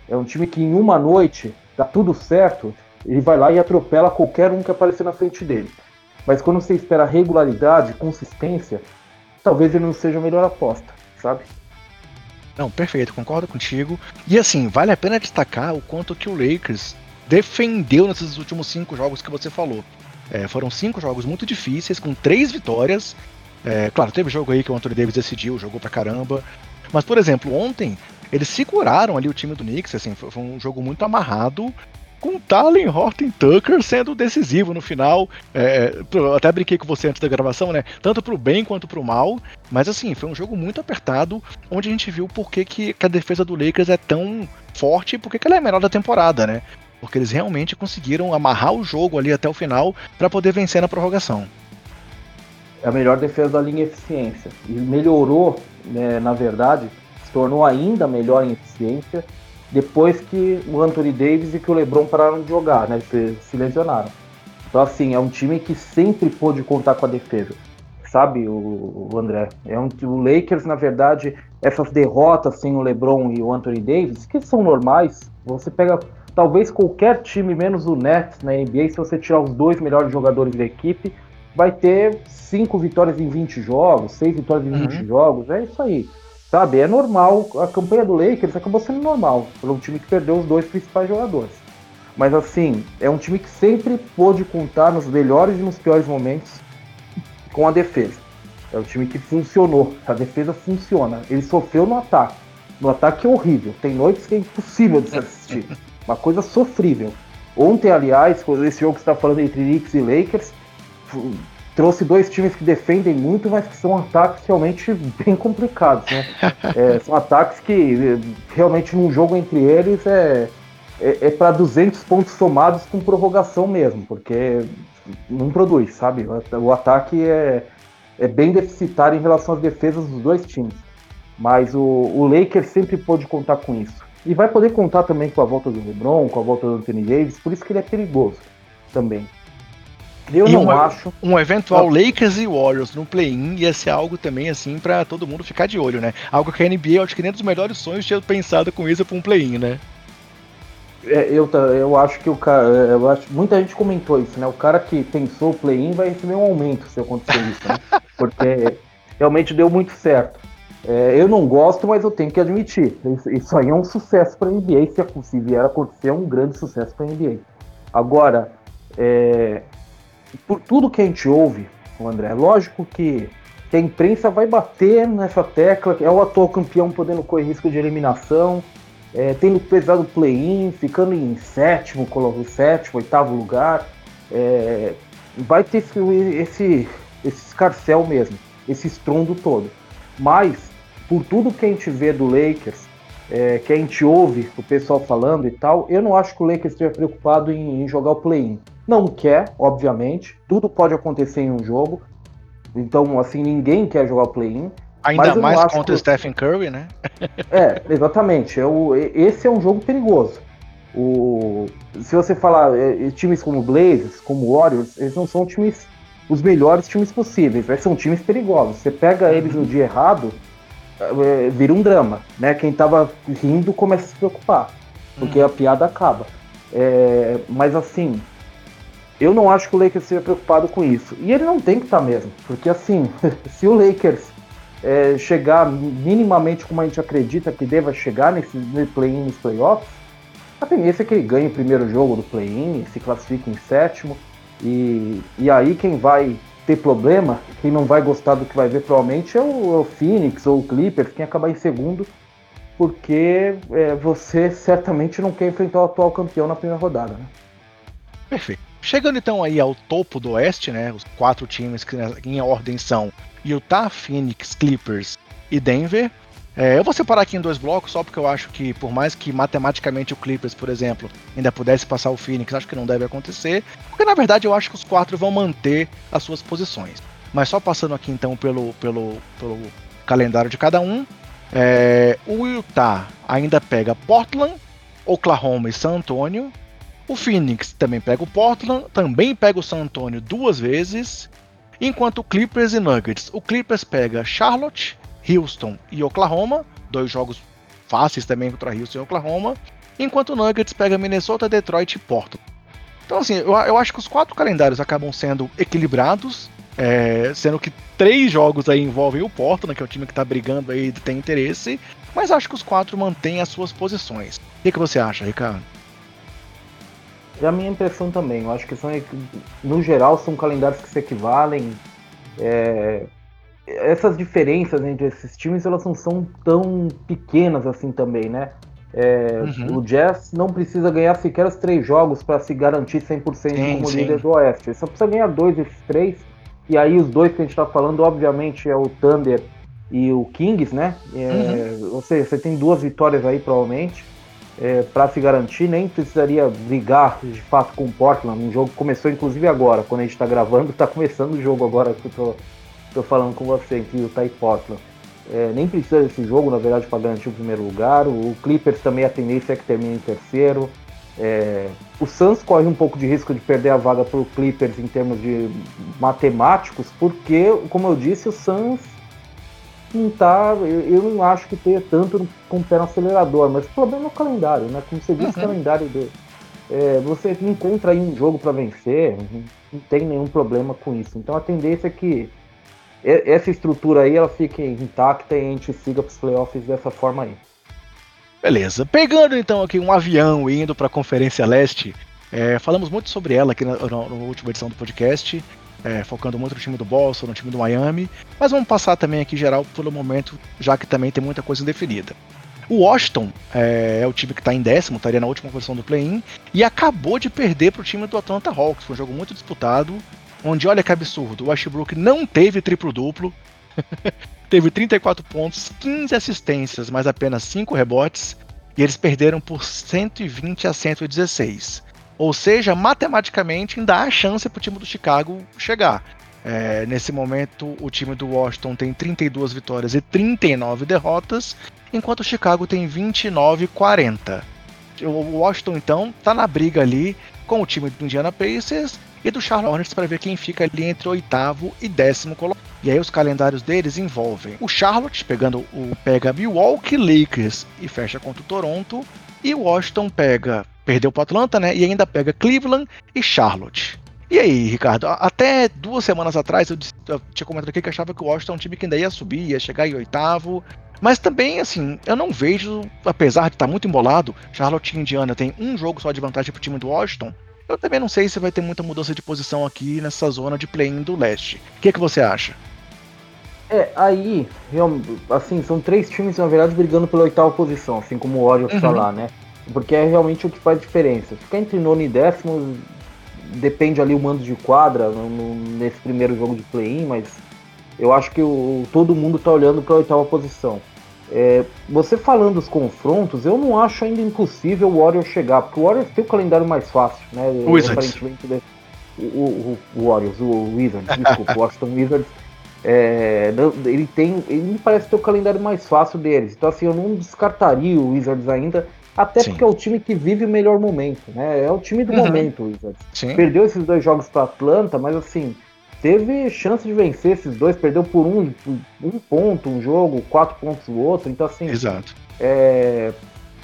B: É um time que em uma noite dá tudo certo, ele vai lá e atropela qualquer um que aparecer na frente dele. Mas quando você espera regularidade, consistência, talvez ele não seja a melhor aposta, sabe?
A: Não, perfeito, concordo contigo. E assim, vale a pena destacar o quanto que o Lakers defendeu nesses últimos cinco jogos que você falou. É, foram cinco jogos muito difíceis, com três vitórias, é, claro, teve jogo aí que o Anthony Davis decidiu, jogou pra caramba. Mas, por exemplo, ontem eles seguraram ali o time do Knicks, assim, foi, foi um jogo muito amarrado, com Talen Horton Tucker sendo decisivo no final. É, é até brinquei com você antes da gravação, né? Tanto pro bem quanto pro mal. Mas assim, foi um jogo muito apertado, onde a gente viu por que, que a defesa do Lakers é tão forte e por que, que ela é a melhor da temporada, né? Porque eles realmente conseguiram amarrar o jogo ali até o final para poder vencer na prorrogação
B: é a melhor defesa da linha eficiência. E melhorou, né, na verdade, se tornou ainda melhor em eficiência depois que o Anthony Davis e que o LeBron pararam de jogar, né, se, se lesionaram. Então, assim, é um time que sempre pôde contar com a defesa. Sabe, o, o André? É um, o Lakers, na verdade, essas derrotas sem o LeBron e o Anthony Davis, que são normais, você pega talvez qualquer time, menos o Nets na NBA, se você tirar os dois melhores jogadores da equipe, vai ter cinco vitórias em 20 jogos, seis vitórias em 20 uhum. jogos, é isso aí. Sabe, é normal. A campanha do Lakers acabou sendo normal, pelo um time que perdeu os dois principais jogadores. Mas assim, é um time que sempre pôde contar nos melhores e nos piores momentos com a defesa. É um time que funcionou, a defesa funciona. Ele sofreu no ataque. No ataque é horrível, tem noites que é impossível de se assistir. Uma coisa sofrível. Ontem, aliás, esse jogo que está falando entre Knicks e Lakers, trouxe dois times que defendem muito, mas que são ataques realmente bem complicados, né? é, são ataques que realmente num jogo entre eles é, é, é para 200 pontos somados com prorrogação mesmo, porque não produz, sabe? O ataque é, é bem deficitário em relação às defesas dos dois times. Mas o, o Lakers sempre pôde contar com isso. E vai poder contar também com a volta do LeBron, com a volta do Anthony Davis, por isso que ele é perigoso também.
A: Eu e não um, acho. Um eventual Lakers e Warriors no play-in ia ser algo também assim para todo mundo ficar de olho, né? Algo que a NBA, acho que nem dos melhores sonhos tinha pensado com isso para um play-in, né?
B: É, eu, eu acho que o cara. Eu acho, muita gente comentou isso, né? O cara que pensou o play-in vai receber um aumento se acontecer isso, né? Porque realmente deu muito certo. É, eu não gosto, mas eu tenho que admitir. Isso, isso aí é um sucesso para a NBA. Se, se vier a acontecer, é um grande sucesso para a NBA. Agora, é, por tudo que a gente ouve, André, lógico que, que a imprensa vai bater nessa tecla, é o atual campeão podendo correr risco de eliminação, é, tendo pesado play-in, ficando em sétimo, sétimo, oitavo lugar. É, vai ter esse, esse, esse escarcel mesmo, esse estrondo todo. Mas, por tudo que a gente vê do Lakers, é, que a gente ouve o pessoal falando e tal, eu não acho que o Lakers esteja preocupado em, em jogar o play-in. Não quer, obviamente, tudo pode acontecer em um jogo. Então, assim, ninguém quer jogar o play-in.
A: Ainda mais contra o Stephen Curry, né?
B: é, exatamente. Eu, esse é um jogo perigoso. O, se você falar é, times como Blazers, como Warriors, eles não são times os melhores times possíveis, mas são times perigosos. Você pega eles no dia errado, é, vira um drama, né? Quem tava rindo começa a se preocupar, porque uhum. a piada acaba. É, mas assim, eu não acho que o Lakers seja preocupado com isso. E ele não tem que estar tá mesmo, porque assim, se o Lakers é, chegar minimamente como a gente acredita que deva chegar nesse play-in nos playoffs, a tendência é que ele ganhe o primeiro jogo do play-in, se classifique em sétimo, e, e aí quem vai ter problema, quem não vai gostar do que vai ver provavelmente é o, é o Phoenix ou o Clippers, quem acabar em segundo, porque é, você certamente não quer enfrentar o atual campeão na primeira rodada. Né?
A: Perfeito. Chegando então aí ao topo do Oeste, né? Os quatro times que em ordem são Utah, Phoenix, Clippers e Denver. É, eu vou separar aqui em dois blocos, só porque eu acho que, por mais que matematicamente o Clippers, por exemplo, ainda pudesse passar o Phoenix, acho que não deve acontecer. Porque na verdade eu acho que os quatro vão manter as suas posições. Mas só passando aqui então pelo, pelo, pelo calendário de cada um. É, o Utah ainda pega Portland, Oklahoma e San Antonio. O Phoenix também pega o Portland, também pega o San Antonio duas vezes. Enquanto o Clippers e Nuggets, o Clippers pega Charlotte, Houston e Oklahoma, dois jogos fáceis também contra Houston e Oklahoma, enquanto o Nuggets pega Minnesota, Detroit e Portland. Então, assim, eu, eu acho que os quatro calendários acabam sendo equilibrados, é, sendo que três jogos aí envolvem o Portland, que é o time que está brigando aí e tem interesse, mas acho que os quatro mantêm as suas posições. O que, que você acha, Ricardo?
B: É a minha impressão também. Eu acho que são, no geral, são calendários que se equivalem. É, essas diferenças entre esses times elas não são tão pequenas assim também, né? É, uhum. O Jazz não precisa ganhar sequer os três jogos para se garantir 100% sim, como sim. líder do Oeste. Ele só precisa ganhar dois desses três. E aí os dois que a gente está falando, obviamente, é o Thunder e o Kings, né? É, uhum. Ou seja, você tem duas vitórias aí provavelmente é, para se garantir. Nem precisaria brigar de fato com o Portland. Um jogo que começou inclusive agora, quando a gente está gravando, está começando o jogo agora que eu tô Estou falando com você que o Tai Portland é, nem precisa desse jogo, na verdade, para garantir o primeiro lugar. O Clippers também a tendência é que termine em terceiro. É, o Suns corre um pouco de risco de perder a vaga para o Clippers em termos de matemáticos, porque, como eu disse, o Suns não tá. Eu, eu não acho que tenha tanto com o pé no acelerador, mas o problema é o calendário, né? Como você disse, uhum. o calendário do. É, você encontra aí um jogo para vencer, não tem nenhum problema com isso. Então a tendência é que essa estrutura aí ela fique intacta e a gente siga para os playoffs dessa forma aí.
A: Beleza. Pegando então aqui um avião indo para a Conferência Leste, é, falamos muito sobre ela aqui na, na, na última edição do podcast, é, focando muito no time do Boston, no time do Miami, mas vamos passar também aqui geral pelo momento, já que também tem muita coisa indefinida. O Washington é, é o time que está em décimo, estaria na última posição do play-in, e acabou de perder para o time do Atlanta Hawks. Foi um jogo muito disputado onde, olha que absurdo, o Westbrook não teve triplo-duplo, teve 34 pontos, 15 assistências, mas apenas 5 rebotes, e eles perderam por 120 a 116. Ou seja, matematicamente ainda há chance para o time do Chicago chegar. É, nesse momento, o time do Washington tem 32 vitórias e 39 derrotas, enquanto o Chicago tem 29 e 40. O Washington, então, está na briga ali com o time do Indiana Pacers e do Charlotte Hornets para ver quem fica ali entre oitavo e décimo colocado. E aí os calendários deles envolvem o Charlotte pegando o pega Milwaukee Lakers e fecha contra o Toronto e o Washington pega perdeu para Atlanta, né? E ainda pega Cleveland e Charlotte. E aí, Ricardo, até duas semanas atrás eu, eu tinha comentado aqui que achava que o Washington é um time que ainda ia subir, ia chegar em oitavo. Mas também, assim, eu não vejo, apesar de estar muito embolado, Charlotte e Indiana tem um jogo só de vantagem pro time do Washington. Eu também não sei se vai ter muita mudança de posição aqui nessa zona de play-in do leste. O que, que você acha?
B: É, aí, assim, são três times, na verdade, brigando pela oitava posição, assim como o Orioles uhum. tá lá, né? Porque é realmente o que faz diferença. Ficar entre nono e décimo depende ali o mando de quadra no, no, nesse primeiro jogo de play-in, mas eu acho que o, todo mundo tá olhando para a oitava posição. É, você falando dos confrontos, eu não acho ainda impossível o Warriors chegar, porque o Warriors tem o calendário mais fácil, né?
A: O Wizards.
B: Aparentemente, o, o, o Warriors, o Wizards, desculpa, o Washington Wizards é, ele tem. Ele me parece ter o calendário mais fácil deles. Então, assim, eu não descartaria o Wizards ainda. Até Sim. porque é o time que vive o melhor momento, né? É o time do uhum. momento, o Wizards. Sim. Perdeu esses dois jogos para Atlanta, mas assim, teve chance de vencer esses dois, perdeu por um, um ponto um jogo, quatro pontos o outro. Então, assim.
A: Exato.
B: É,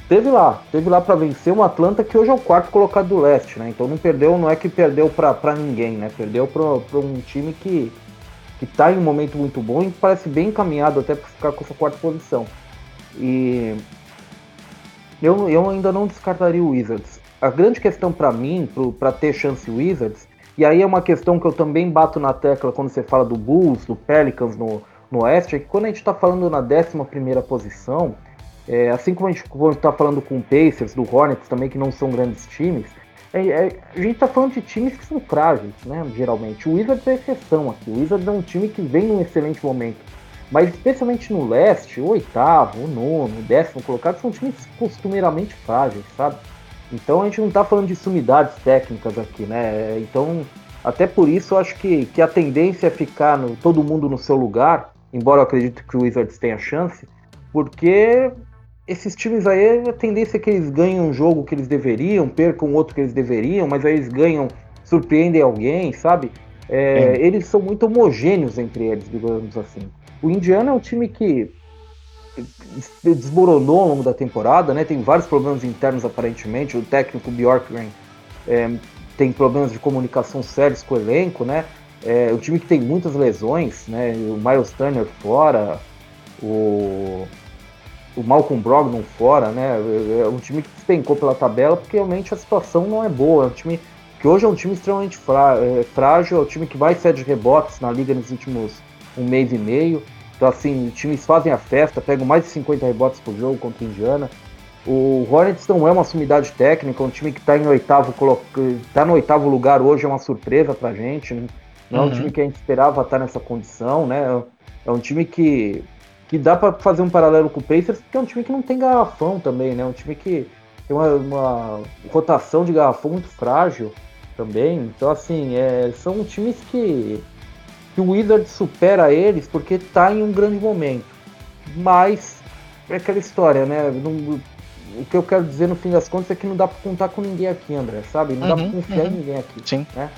B: teve lá, teve lá para vencer um Atlanta que hoje é o quarto colocado do leste, né? Então não perdeu, não é que perdeu para ninguém, né? Perdeu para um time que que está em um momento muito bom e parece bem encaminhado até para ficar com essa quarta posição. E eu, eu ainda não descartaria o Wizards. A grande questão para mim, para ter chance Wizards, e aí é uma questão que eu também bato na tecla quando você fala do Bulls, do Pelicans no, no Oeste, é que quando a gente está falando na 11 primeira posição, é, assim como a gente está falando com o Pacers, do Hornets também, que não são grandes times, é, é, a gente tá falando de times que são frágeis, né? Geralmente. O Wizards é exceção aqui. O Wizards é um time que vem num excelente momento. Mas especialmente no leste, o oitavo, o nono, o décimo colocado são times costumeiramente frágeis, sabe? Então a gente não tá falando de sumidades técnicas aqui, né? Então, até por isso eu acho que, que a tendência é ficar no, todo mundo no seu lugar, embora eu acredite que o Wizards tenha chance, porque esses times aí, a tendência é que eles ganham um jogo que eles deveriam, percam outro que eles deveriam, mas aí eles ganham, surpreendem alguém, sabe? É, é. Eles são muito homogêneos entre eles, digamos assim. O Indiana é um time que desmoronou ao longo da temporada, né? Tem vários problemas internos aparentemente. O técnico Bjorkgren é, tem problemas de comunicação sérios com o elenco, né? É um time que tem muitas lesões, né? O Miles Turner fora, o o Malcolm Brogdon fora, né? É um time que despencou pela tabela porque realmente a situação não é boa. É um time que hoje é um time extremamente é, frágil, é um time que vai de rebotes na liga nos últimos um mês e meio. Então, assim, os times fazem a festa, pegam mais de 50 rebotes por jogo contra a Indiana. O Hornets não é uma sumidade técnica, é um time que está em oitavo, tá no oitavo lugar hoje, é uma surpresa pra gente. Não uhum. é um uhum. time que a gente esperava estar nessa condição, né? É um time que que dá para fazer um paralelo com o Pacers, porque é um time que não tem garrafão também, né? Um time que tem uma, uma rotação de garrafão muito frágil também. Então, assim, é, são times que, que o Wizard supera eles porque está em um grande momento. Mas é aquela história, né? Não, o que eu quero dizer no fim das contas é que não dá para contar com ninguém aqui, André, sabe? Não uhum, dá para confiar uhum. em ninguém aqui.
A: Sim.
B: Né?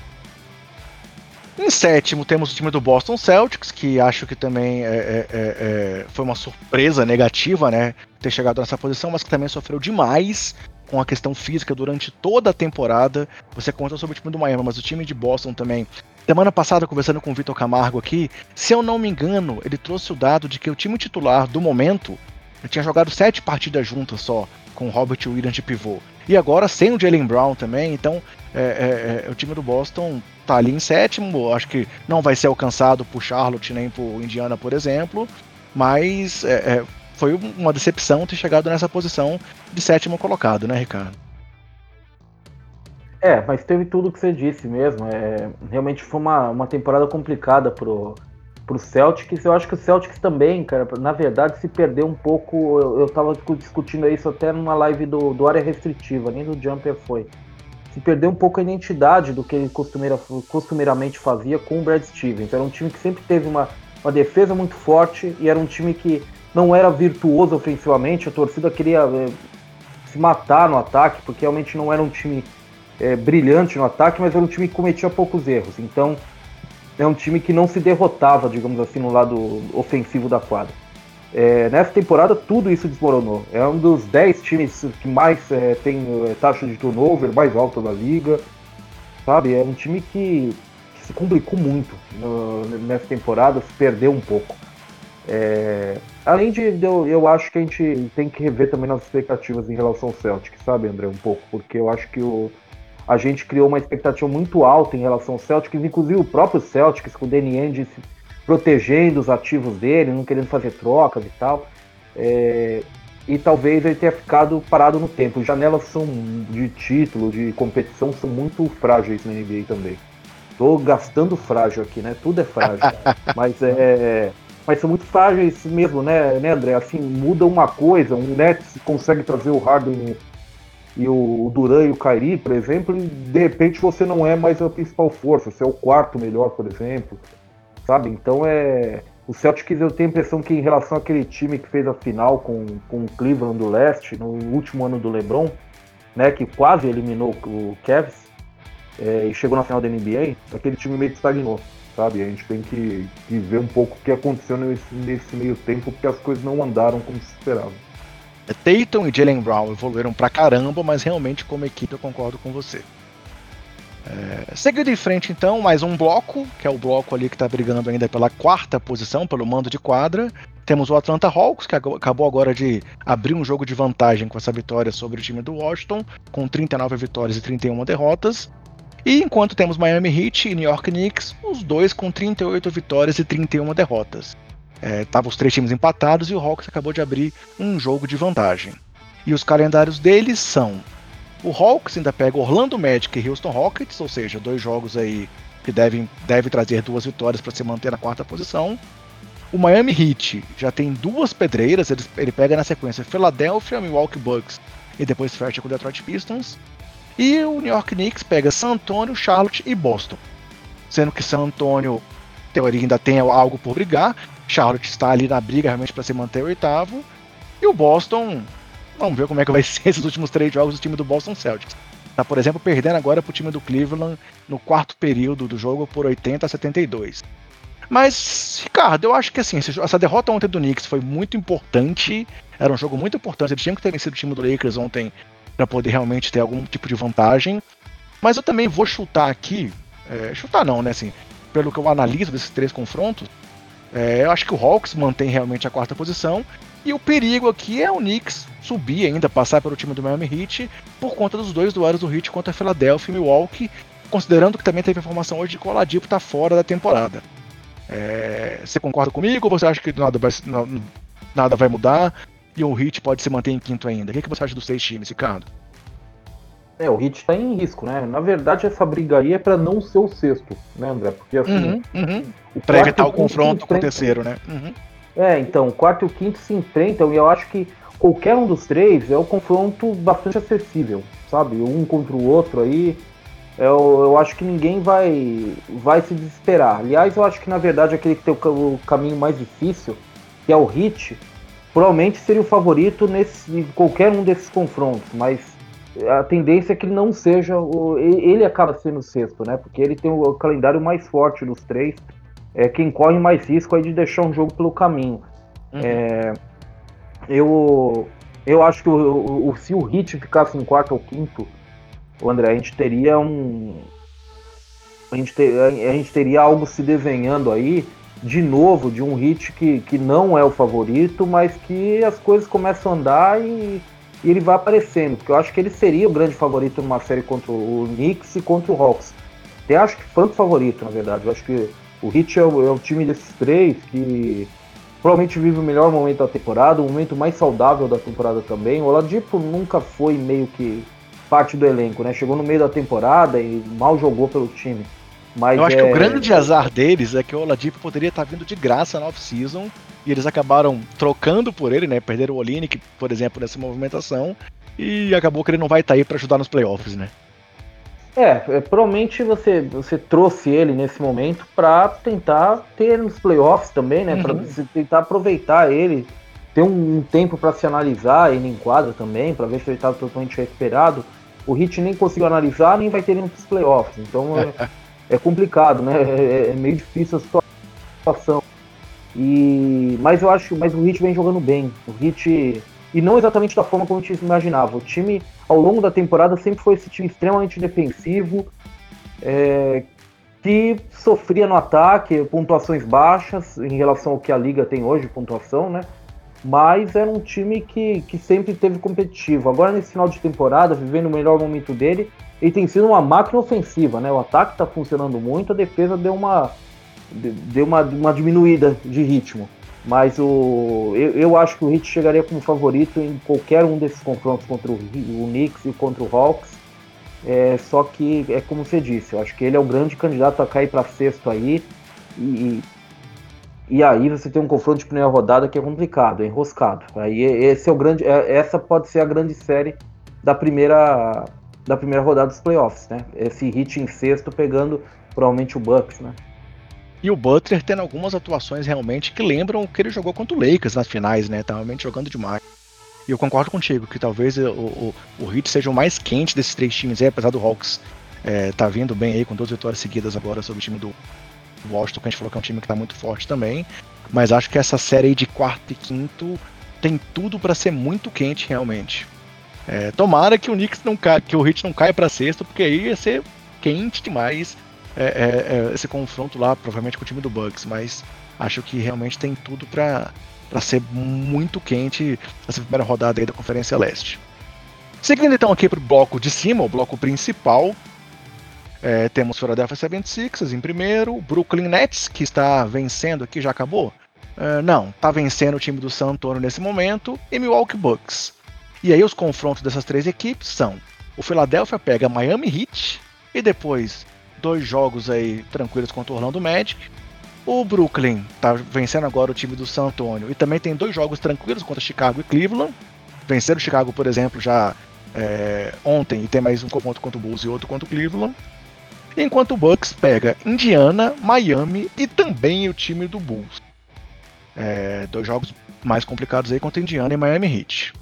A: Em sétimo temos o time do Boston Celtics, que acho que também é, é, é, é, foi uma surpresa negativa, né? Ter chegado nessa posição, mas que também sofreu demais com a questão física durante toda a temporada. Você conta sobre o time do Miami, mas o time de Boston também. Semana passada, conversando com o Vitor Camargo aqui, se eu não me engano, ele trouxe o dado de que o time titular do momento tinha jogado sete partidas juntas só, com Robert Williams de pivô. E agora sem o Jalen Brown também, então é, é, é, o time do Boston tá ali em sétimo, acho que não vai ser alcançado por Charlotte nem por Indiana, por exemplo, mas é, é, foi uma decepção ter chegado nessa posição de sétimo colocado, né, Ricardo?
B: É, mas teve tudo que você disse mesmo. É, realmente foi uma, uma temporada complicada pro, pro Celtics. Eu acho que o Celtics também, cara, na verdade se perdeu um pouco. Eu, eu tava discutindo isso até numa live do, do área restritiva, nem do Jumper foi se perdeu um pouco a identidade do que ele costumeira, costumeiramente fazia com o Brad Stevens. Era um time que sempre teve uma, uma defesa muito forte e era um time que não era virtuoso ofensivamente. A torcida queria é, se matar no ataque, porque realmente não era um time é, brilhante no ataque, mas era um time que cometia poucos erros. Então, é um time que não se derrotava, digamos assim, no lado ofensivo da quadra. É, nessa temporada tudo isso desmoronou. É um dos 10 times que mais é, tem é, taxa de turnover mais alta da liga. sabe? É um time que, que se complicou muito no, nessa temporada, se perdeu um pouco. É, além de, eu, eu acho que a gente tem que rever também nossas expectativas em relação ao Celtic, sabe, André, um pouco, porque eu acho que o, a gente criou uma expectativa muito alta em relação ao Celtics, inclusive o próprio Celtics, com o Danny Ainge protegendo os ativos dele, não querendo fazer trocas e tal. É, e talvez ele tenha ficado parado no tempo. Janelas são de título, de competição, são muito frágeis na NBA também. Tô gastando frágil aqui, né? Tudo é frágil. mas é. Mas são muito frágeis mesmo, né, né, André? Assim, muda uma coisa, um Nets consegue trazer o Harden e o Duran e o Kairi, por exemplo, e de repente você não é mais a principal força, você é o quarto melhor, por exemplo. Sabe? Então é o Celtics eu tenho a impressão que em relação àquele time que fez a final com, com o Cleveland do Leste, no último ano do LeBron, né, que quase eliminou o Cavs é, e chegou na final da NBA, aquele time meio que estagnou, sabe? A gente tem que, que ver um pouco o que aconteceu nesse, nesse meio tempo, porque as coisas não andaram como se esperava.
A: É, Tatum e Jalen Brown evoluíram pra caramba, mas realmente como equipe eu concordo com você. É, seguindo em frente, então, mais um bloco, que é o bloco ali que está brigando ainda pela quarta posição, pelo mando de quadra. Temos o Atlanta Hawks, que acabou agora de abrir um jogo de vantagem com essa vitória sobre o time do Washington, com 39 vitórias e 31 derrotas. E enquanto temos Miami Heat e New York Knicks, os dois com 38 vitórias e 31 derrotas. Estavam é, os três times empatados e o Hawks acabou de abrir um jogo de vantagem. E os calendários deles são o Hawks ainda pega Orlando Magic e Houston Rockets, ou seja, dois jogos aí que devem, devem trazer duas vitórias para se manter na quarta posição. O Miami Heat já tem duas pedreiras, ele, ele pega na sequência Philadelphia, Milwaukee Bucks e depois fecha com o Detroit Pistons. E o New York Knicks pega San Antonio, Charlotte e Boston. Sendo que San Antonio, teoria, ainda tem algo por brigar. Charlotte está ali na briga realmente para se manter oitavo. E o Boston Vamos ver como é que vai ser esses últimos três jogos do time do Boston Celtics. Tá, por exemplo, perdendo agora para o time do Cleveland no quarto período do jogo por 80 a 72. Mas, Ricardo, eu acho que assim, essa derrota ontem do Knicks foi muito importante. Era um jogo muito importante. Eles tinham que ter vencido o time do Lakers ontem para poder realmente ter algum tipo de vantagem. Mas eu também vou chutar aqui. É, chutar não, né? Assim, pelo que eu analiso desses três confrontos, é, eu acho que o Hawks mantém realmente a quarta posição e o perigo aqui é o Knicks subir ainda, passar pelo time do Miami Heat, por conta dos dois duelos do Heat contra a Philadelphia e Milwaukee, considerando que também teve informação hoje de que o Oladipo está fora da temporada. É, você concorda comigo ou você acha que nada vai, nada vai mudar e o Heat pode se manter em quinto ainda? O que, que você acha dos seis times, Ricardo?
B: É, o Heat está em risco, né? Na verdade, essa briga aí é para não ser o sexto, né, André? Porque assim.
A: Uhum, uhum. Para evitar o confronto com o terceiro, né? Uhum.
B: É, então, o quarto e o quinto se enfrentam e eu acho que qualquer um dos três é um confronto bastante acessível, sabe? Um contra o outro aí. Eu, eu acho que ninguém vai, vai se desesperar. Aliás, eu acho que na verdade aquele que tem o, o caminho mais difícil, que é o Hit, provavelmente seria o favorito nesse qualquer um desses confrontos, mas a tendência é que ele não seja o, ele acaba sendo o sexto, né? Porque ele tem o calendário mais forte dos três é quem corre mais risco aí de deixar um jogo pelo caminho. Uhum. É, eu, eu acho que o, o, se o Hit ficasse em quarto ou quinto, o André, a gente teria um. A gente, ter, a gente teria algo se desenhando aí, de novo, de um hit que, que não é o favorito, mas que as coisas começam a andar e, e ele vai aparecendo. Porque eu acho que ele seria o grande favorito numa série contra o Knicks e contra o Hawks. Até acho que tanto favorito, na verdade. Eu acho que o Heat é o, é o time desses três que provavelmente vive o melhor momento da temporada, o momento mais saudável da temporada também. O Oladipo nunca foi meio que parte do elenco, né? Chegou no meio da temporada e mal jogou pelo time. Mas
A: Eu acho é... que o grande azar deles é que o Oladipo poderia estar vindo de graça na off-season e eles acabaram trocando por ele, né? Perderam o Olinick, por exemplo, nessa movimentação e acabou que ele não vai estar aí para ajudar nos playoffs, né?
B: É, é, provavelmente você, você trouxe ele nesse momento para tentar ter nos playoffs também, né? Uhum. Para tentar aproveitar ele, ter um, um tempo para se analisar ele em quadra também, para ver se ele estava totalmente recuperado. O Hit nem conseguiu analisar, nem vai ter ele nos playoffs. Então é, é complicado, né? É, é, meio difícil a situação. E, mas eu acho, mas o Hit vem jogando bem. O Hit e não exatamente da forma como a gente imaginava. O time, ao longo da temporada, sempre foi esse time extremamente defensivo, é, que sofria no ataque, pontuações baixas em relação ao que a liga tem hoje, pontuação, né? Mas era um time que, que sempre teve competitivo. Agora, nesse final de temporada, vivendo o melhor momento dele, ele tem sido uma máquina ofensiva, né? O ataque está funcionando muito, a defesa deu uma, deu uma, uma diminuída de ritmo. Mas o, eu, eu acho que o Heat chegaria como favorito em qualquer um desses confrontos contra o, o Knicks e contra o Hawks. É, só que é como você disse, eu acho que ele é o grande candidato a cair para sexto aí. E, e aí você tem um confronto de primeira rodada que é complicado, é enroscado. Aí esse é o grande, é, essa pode ser a grande série da primeira da primeira rodada dos playoffs, né? Esse hit em sexto pegando provavelmente o Bucks, né?
A: E o Butler tendo algumas atuações realmente que lembram o que ele jogou contra o Lakers nas finais, né? Tá realmente jogando demais. E eu concordo contigo que talvez o, o, o Heat seja o mais quente desses três times aí, apesar do Hawks é, tá vindo bem aí com duas vitórias seguidas agora sobre o time do Washington, que a gente falou que é um time que tá muito forte também. Mas acho que essa série de quarto e quinto tem tudo para ser muito quente realmente. É, tomara que o Knicks não caia, que o Heat não caia para sexto, porque aí ia ser quente demais é, é, é, esse confronto lá, provavelmente com o time do Bucks, mas acho que realmente tem tudo para ser muito quente essa primeira rodada aí da Conferência Leste. Seguindo então aqui para o bloco de cima, o bloco principal, é, temos Philadelphia 76ers em primeiro, Brooklyn Nets, que está vencendo aqui, já acabou? Uh, não, está vencendo o time do San Antonio nesse momento, e Milwaukee Bucks. E aí os confrontos dessas três equipes são: o Philadelphia pega Miami Heat, e depois dois jogos aí tranquilos contra o Orlando Magic. O Brooklyn tá vencendo agora o time do San Antonio e também tem dois jogos tranquilos contra Chicago e Cleveland. Venceram o Chicago, por exemplo, já é, ontem e tem mais um confronto contra o Bulls e outro contra o Cleveland. Enquanto o Bucks pega Indiana, Miami e também o time do Bulls. É, dois jogos mais complicados aí contra Indiana e Miami Heat.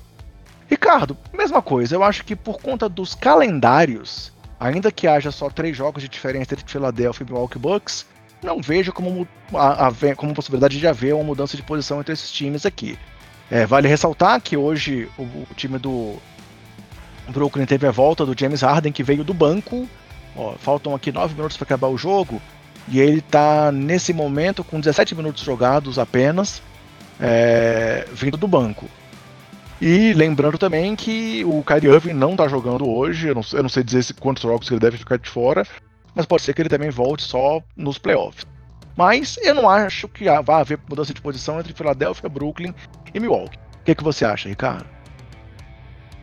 A: Ricardo, mesma coisa. Eu acho que por conta dos calendários, ainda que haja só três jogos de diferença entre Philadelphia e Milwaukee Bucks, não vejo como, a, a, como possibilidade de haver uma mudança de posição entre esses times aqui. É, vale ressaltar que hoje o, o, time do Brooklyn teve a volta do James Harden, que veio do banco. Ó, faltam aqui 9 minutos para acabar o jogo. E ele está nesse momento com 17 minutos jogados apenas, é, vindo do banco. E lembrando também que o Kyrie Irving não está jogando hoje, eu não, eu não sei dizer quantos jogos ele deve ficar de fora, mas pode ser que ele também volte só nos playoffs. Mas eu não acho que vai haver mudança de posição entre Philadelphia, Brooklyn e Milwaukee. O que, que você acha, Ricardo?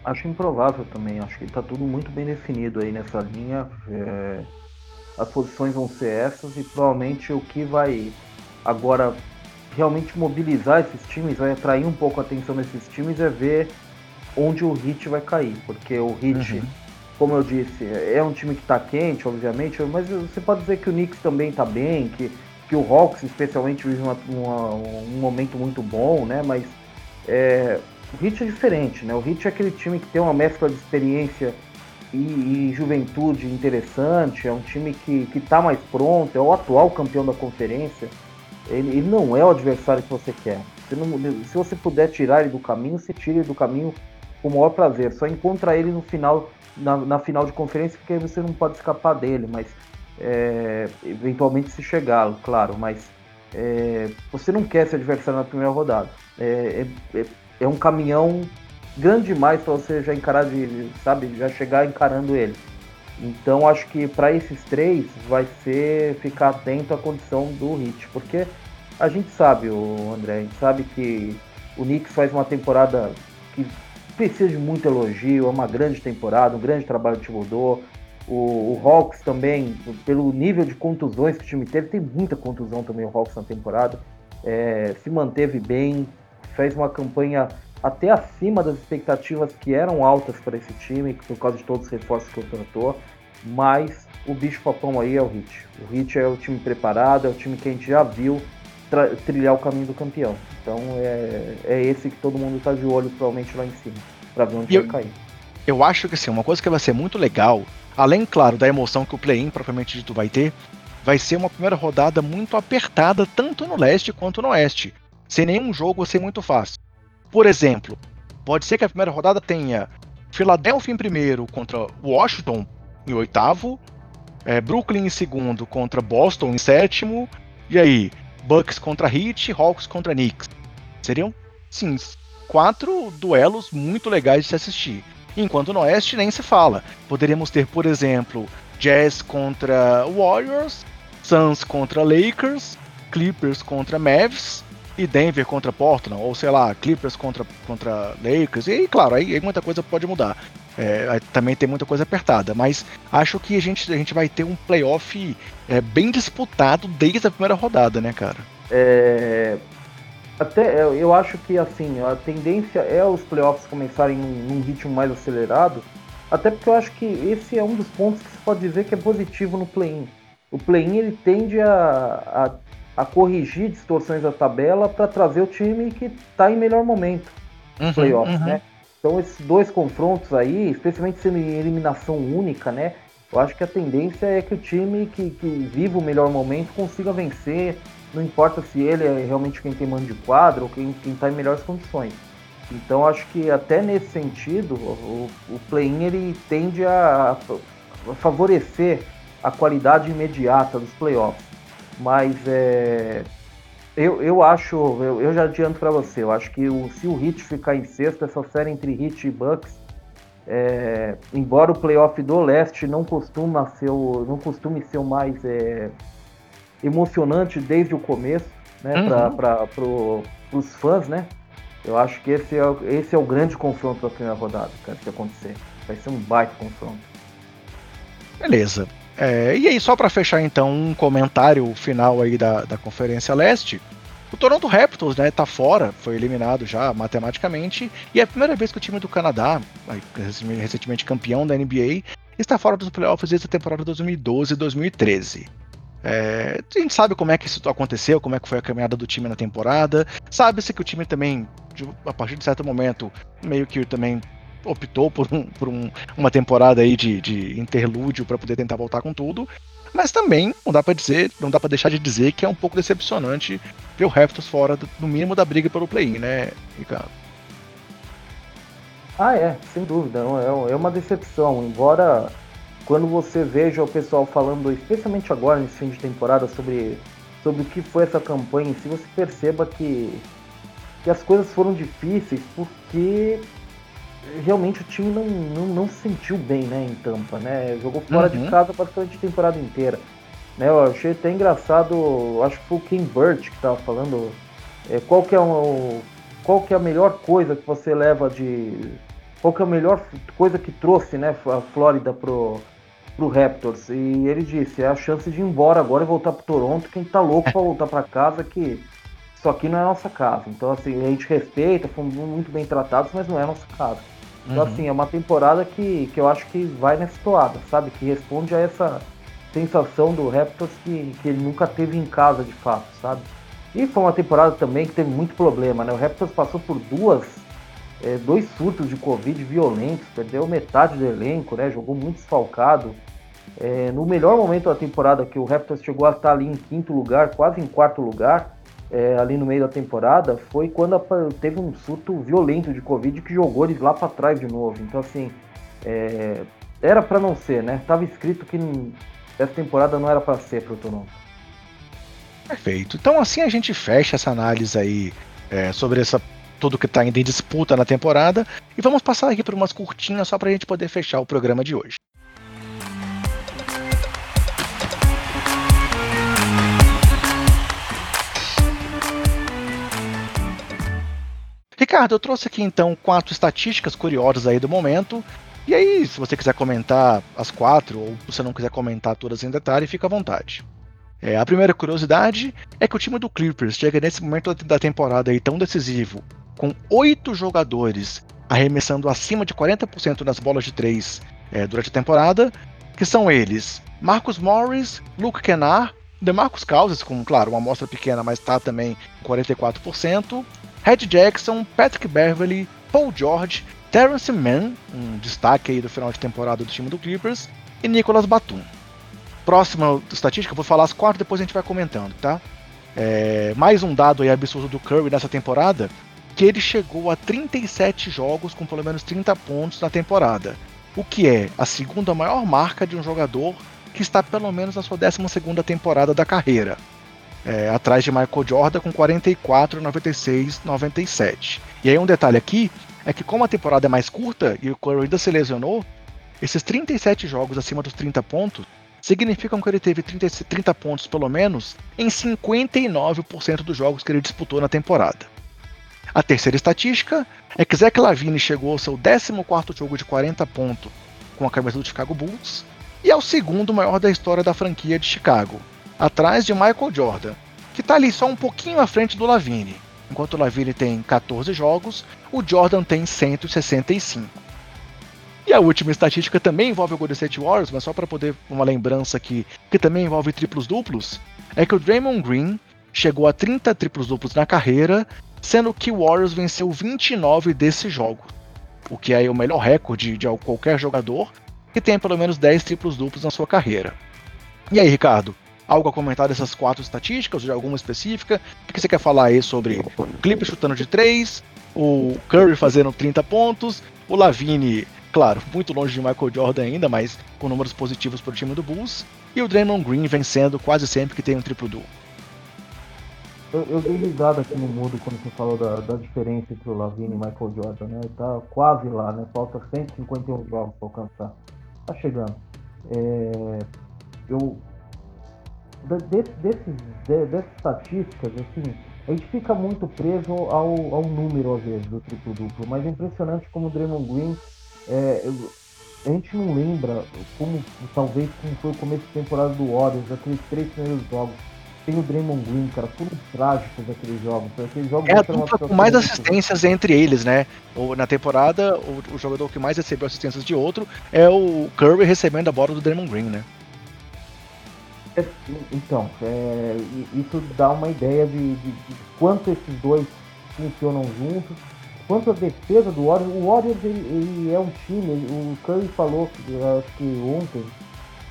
B: Acho improvável também. Acho que está tudo muito bem definido aí nessa linha. É... As posições vão ser essas e provavelmente o que vai agora realmente mobilizar esses times, vai atrair um pouco a atenção desses times é ver onde o Hit vai cair. Porque o Hit. Uhum como eu disse, é um time que está quente, obviamente, mas você pode dizer que o Knicks também está bem, que, que o Hawks especialmente vive uma, uma, um momento muito bom, né? Mas é, o Heat é diferente, né? O Heat é aquele time que tem uma mescla de experiência e, e juventude interessante, é um time que está mais pronto, é o atual campeão da conferência. Ele, ele não é o adversário que você quer. Você não, se você puder tirar ele do caminho, você tira ele do caminho com o maior prazer. Só encontra ele no final na, na final de conferência, porque você não pode escapar dele, mas é, eventualmente se chegá-lo, claro, mas é, você não quer ser adversário na primeira rodada. É, é, é, é um caminhão grande demais para você já encarar de, sabe, já chegar encarando ele. Então acho que para esses três vai ser ficar atento à condição do Hit, porque a gente sabe, o André, a gente sabe que o Knicks faz uma temporada que precisa de muito elogio, é uma grande temporada, um grande trabalho de Thibodeau. O, o Hawks também, pelo nível de contusões que o time teve, tem muita contusão também o Hawks na temporada, é, se manteve bem, fez uma campanha até acima das expectativas que eram altas para esse time, por causa de todos os reforços que contratou, mas o bicho papão aí é o Hit. O Hit é o time preparado, é o time que a gente já viu trilhar o caminho do campeão. Então é, é esse que todo mundo está de olho, provavelmente lá em cima, para ver onde e vai eu, cair.
A: Eu acho que assim, uma coisa que vai ser muito legal, além, claro, da emoção que o play-in propriamente dito vai ter, vai ser uma primeira rodada muito apertada, tanto no leste quanto no oeste. Sem nenhum jogo ser muito fácil. Por exemplo, pode ser que a primeira rodada tenha Philadelphia em primeiro contra Washington em oitavo, é, Brooklyn em segundo contra Boston em sétimo. E aí, Bucks contra Heat, Hawks contra Knicks. Seriam, sim, quatro duelos muito legais de se assistir. Enquanto no Oeste nem se fala. Poderíamos ter, por exemplo, Jazz contra Warriors, Suns contra Lakers, Clippers contra Mavs e Denver contra Portland, ou sei lá, Clippers contra, contra Lakers. E claro, aí, aí muita coisa pode mudar. É, também tem muita coisa apertada, mas acho que a gente, a gente vai ter um playoff é, bem disputado desde a primeira rodada, né, cara?
B: É, até eu acho que assim a tendência é os playoffs começarem num, num, ritmo mais acelerado, até porque eu acho que esse é um dos pontos que se pode dizer que é positivo no play-in. O play-in ele tende a, a, a, corrigir distorções da tabela para trazer o time que está em melhor momento uhum, playoffs, uhum. né? Então esses dois confrontos aí, especialmente sendo em eliminação única, né? Eu acho que a tendência é que o time que, que vive o melhor momento consiga vencer, não importa se ele é realmente quem tem mando de quadro ou quem está em melhores condições. Então acho que até nesse sentido o, o play-in ele tende a, a, favorecer a qualidade imediata dos playoffs. Mas é, eu, eu acho, eu, eu já adianto para você, eu acho que o, se o Heat ficar em sexto, essa série entre Heat e Bucks, é, embora o playoff do leste não costuma ser não costume ser o mais é, emocionante desde o começo, né, uhum. para pro, os fãs, né? Eu acho que esse é, esse é o grande confronto da primeira rodada, cara, que acontecer. Vai ser um baita confronto.
A: Beleza. É, e aí, só para fechar então um comentário final aí da, da Conferência Leste, o Toronto Raptors, né, tá fora, foi eliminado já matematicamente, e é a primeira vez que o time do Canadá, recentemente campeão da NBA, está fora dos playoffs desde a temporada 2012 e 2013. É, a gente sabe como é que isso aconteceu, como é que foi a caminhada do time na temporada. Sabe-se que o time também, a partir de certo momento, meio que também optou por, um, por um, uma temporada aí de, de interlúdio para poder tentar voltar com tudo. Mas também não dá para dizer, não dá para deixar de dizer que é um pouco decepcionante ver o Raptors fora, do, no mínimo, da briga pelo play-in, né, Ricardo?
B: Ah, é, sem dúvida. É, é uma decepção. Embora quando você veja o pessoal falando, especialmente agora nesse fim de temporada, sobre, sobre o que foi essa campanha, se você perceba que, que as coisas foram difíceis porque realmente o time não, não, não se sentiu bem né, em Tampa, né? Jogou fora uhum. de casa praticamente a temporada inteira. Né, eu achei até engraçado, acho que foi o King Burt que estava falando é, qual, que é um, qual que é a melhor coisa que você leva de. Qual que é a melhor coisa que trouxe né, a Flórida pro, pro Raptors. E ele disse, é a chance de ir embora agora e voltar pro Toronto, quem tá louco para voltar para casa, que isso aqui não é a nossa casa. Então, assim, a gente respeita, fomos muito bem tratados, mas não é a nossa casa. Então, uhum. assim, é uma temporada que, que eu acho que vai nessa toada, sabe? Que responde a essa sensação do Raptors que, que ele nunca teve em casa, de fato, sabe? E foi uma temporada também que teve muito problema, né? O Raptors passou por duas, é, dois surtos de Covid violentos, perdeu metade do elenco, né? Jogou muito desfalcado. É, no melhor momento da temporada, que o Raptors chegou a estar ali em quinto lugar, quase em quarto lugar, é, ali no meio da temporada, foi quando teve um surto violento de Covid que jogou eles lá para trás de novo. Então, assim, é, era para não ser, né? Tava escrito que essa temporada não era para ser para o Toronto.
A: Perfeito. Então, assim a gente fecha essa análise aí é, sobre essa tudo que está ainda em disputa na temporada e vamos passar aqui por umas curtinhas só para a gente poder fechar o programa de hoje. Ricardo, eu trouxe aqui então quatro estatísticas curiosas aí do momento. E aí, se você quiser comentar as quatro, ou se você não quiser comentar todas em detalhe, fica à vontade. É, a primeira curiosidade é que o time do Clippers chega nesse momento da temporada aí tão decisivo, com oito jogadores arremessando acima de 40% nas bolas de três é, durante a temporada, que são eles Marcus Morris, Luke Kennard, DeMarcus Cousins, com, claro, uma amostra pequena, mas está também com 44%, Red Jackson, Patrick Beverly, Paul George, Terrence Mann, um destaque aí do final de temporada do time do Clippers, e Nicolas Batum. Próxima estatística, vou falar as quatro, depois a gente vai comentando, tá? É, mais um dado aí absurdo do Curry nessa temporada, que ele chegou a 37 jogos com pelo menos 30 pontos na temporada, o que é a segunda maior marca de um jogador que está pelo menos na sua 12 temporada da carreira, é, atrás de Michael Jordan com 44, 96, 97. E aí um detalhe aqui é que como a temporada é mais curta e o Curry ainda se lesionou, esses 37 jogos acima dos 30 pontos significam que ele teve 30, 30 pontos pelo menos em 59% dos jogos que ele disputou na temporada. A terceira estatística é que Zach Lavine chegou ao seu 14º jogo de 40 pontos com a camisa do Chicago Bulls e é o segundo maior da história da franquia de Chicago, atrás de Michael Jordan, que está ali só um pouquinho à frente do Lavine. Enquanto o Lavine tem 14 jogos, o Jordan tem 165. E a última estatística também envolve o Golden State Warriors, mas só para poder uma lembrança aqui, que também envolve triplos duplos, é que o Draymond Green chegou a 30 triplos duplos na carreira, sendo que o Warriors venceu 29 desses jogos, o que é o melhor recorde de qualquer jogador que tenha pelo menos 10 triplos duplos na sua carreira. E aí, Ricardo? Algo a comentar dessas quatro estatísticas, ou de alguma específica? O que você quer falar aí sobre o Clipe chutando de 3, o Curry fazendo 30 pontos, o Lavine, claro, muito longe de Michael Jordan ainda, mas com números positivos para o time do Bulls, e o Draymond Green vencendo quase sempre que tem um triplo duplo.
B: Eu, eu dei risada aqui no mudo quando você falou da, da diferença entre o Lavine e Michael Jordan, né? Tá quase lá, né? Falta 151 jogos para alcançar. Tá chegando. É, eu desse, desses, de, dessas estatísticas, assim, a gente fica muito preso ao, ao número, às vezes, do triplo-duplo, mas é impressionante como o Draymond Green, é, a gente não lembra como, talvez, como foi o começo de temporada do Warriors, aqueles três primeiros jogos, tem o Draymond Green, cara, foram trágicos aqueles jogos. Aqueles jogos
A: é a dupla com mais assistências entre eles, né? Ou, na temporada, o, o, jogador que mais recebeu assistências de outro é o Curry recebendo a bola do Draymond Green, né?
B: É, então, é, isso dá uma ideia de, de, de, quanto esses dois funcionam juntos, quanto a defesa do Warriors. O Warriors ele, ele é um time, o Curry falou, acho que ontem,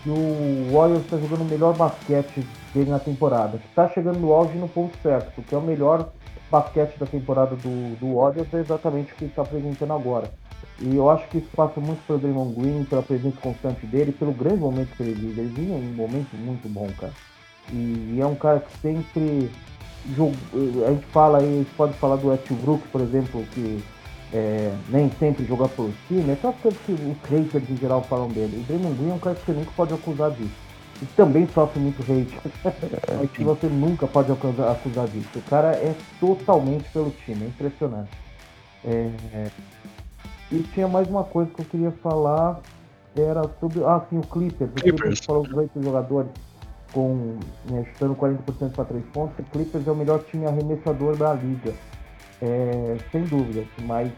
B: que o Warriors está jogando o melhor basquete dele na temporada, que está chegando no auge no ponto certo, porque é o melhor basquete da temporada do, do Warriors é exatamente o que está apresentando agora. E eu acho que isso passa muito pelo Draymond Green, pela presença constante dele, pelo grande momento que ele vive. Ele vive um momento muito bom, cara. E, é um cara que sempre jogou. A gente fala aí, a gente pode falar do Westbrook, por exemplo, que é, nem sempre joga por time. É só coisa que os haters em geral falam dele. O Draymond Green é um cara que você nunca pode acusar disso. E também sofre muito hate. Mas que você nunca pode acusar, acusar disso. O cara é totalmente pelo time, é impressionante. É, e tinha mais uma coisa que eu queria falar, era sobre. Ah, sim, o Clippers. O Clippers falou dos oito jogadores com, né, chutando 40% para três pontos. O Clippers é o melhor time arremessador da liga. É, sem dúvida. Mas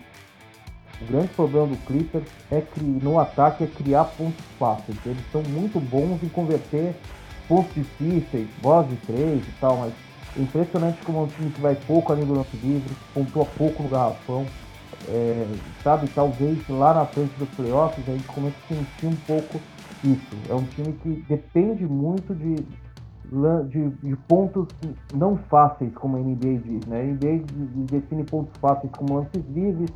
B: o grande problema do Clippers é que no ataque é criar pontos fáceis. Eles são muito bons em converter pontos difíceis, bolas de três e tal, mas é impressionante como é um time que vai pouco ali no lance livre, pontua pouco no garrafão é, sabe, talvez lá na frente dos playoffs a gente comece a sentir um pouco isso. É um time que depende muito de, de, de pontos não fáceis, como a NBA diz. Né? A NBA define pontos fáceis como lances livres,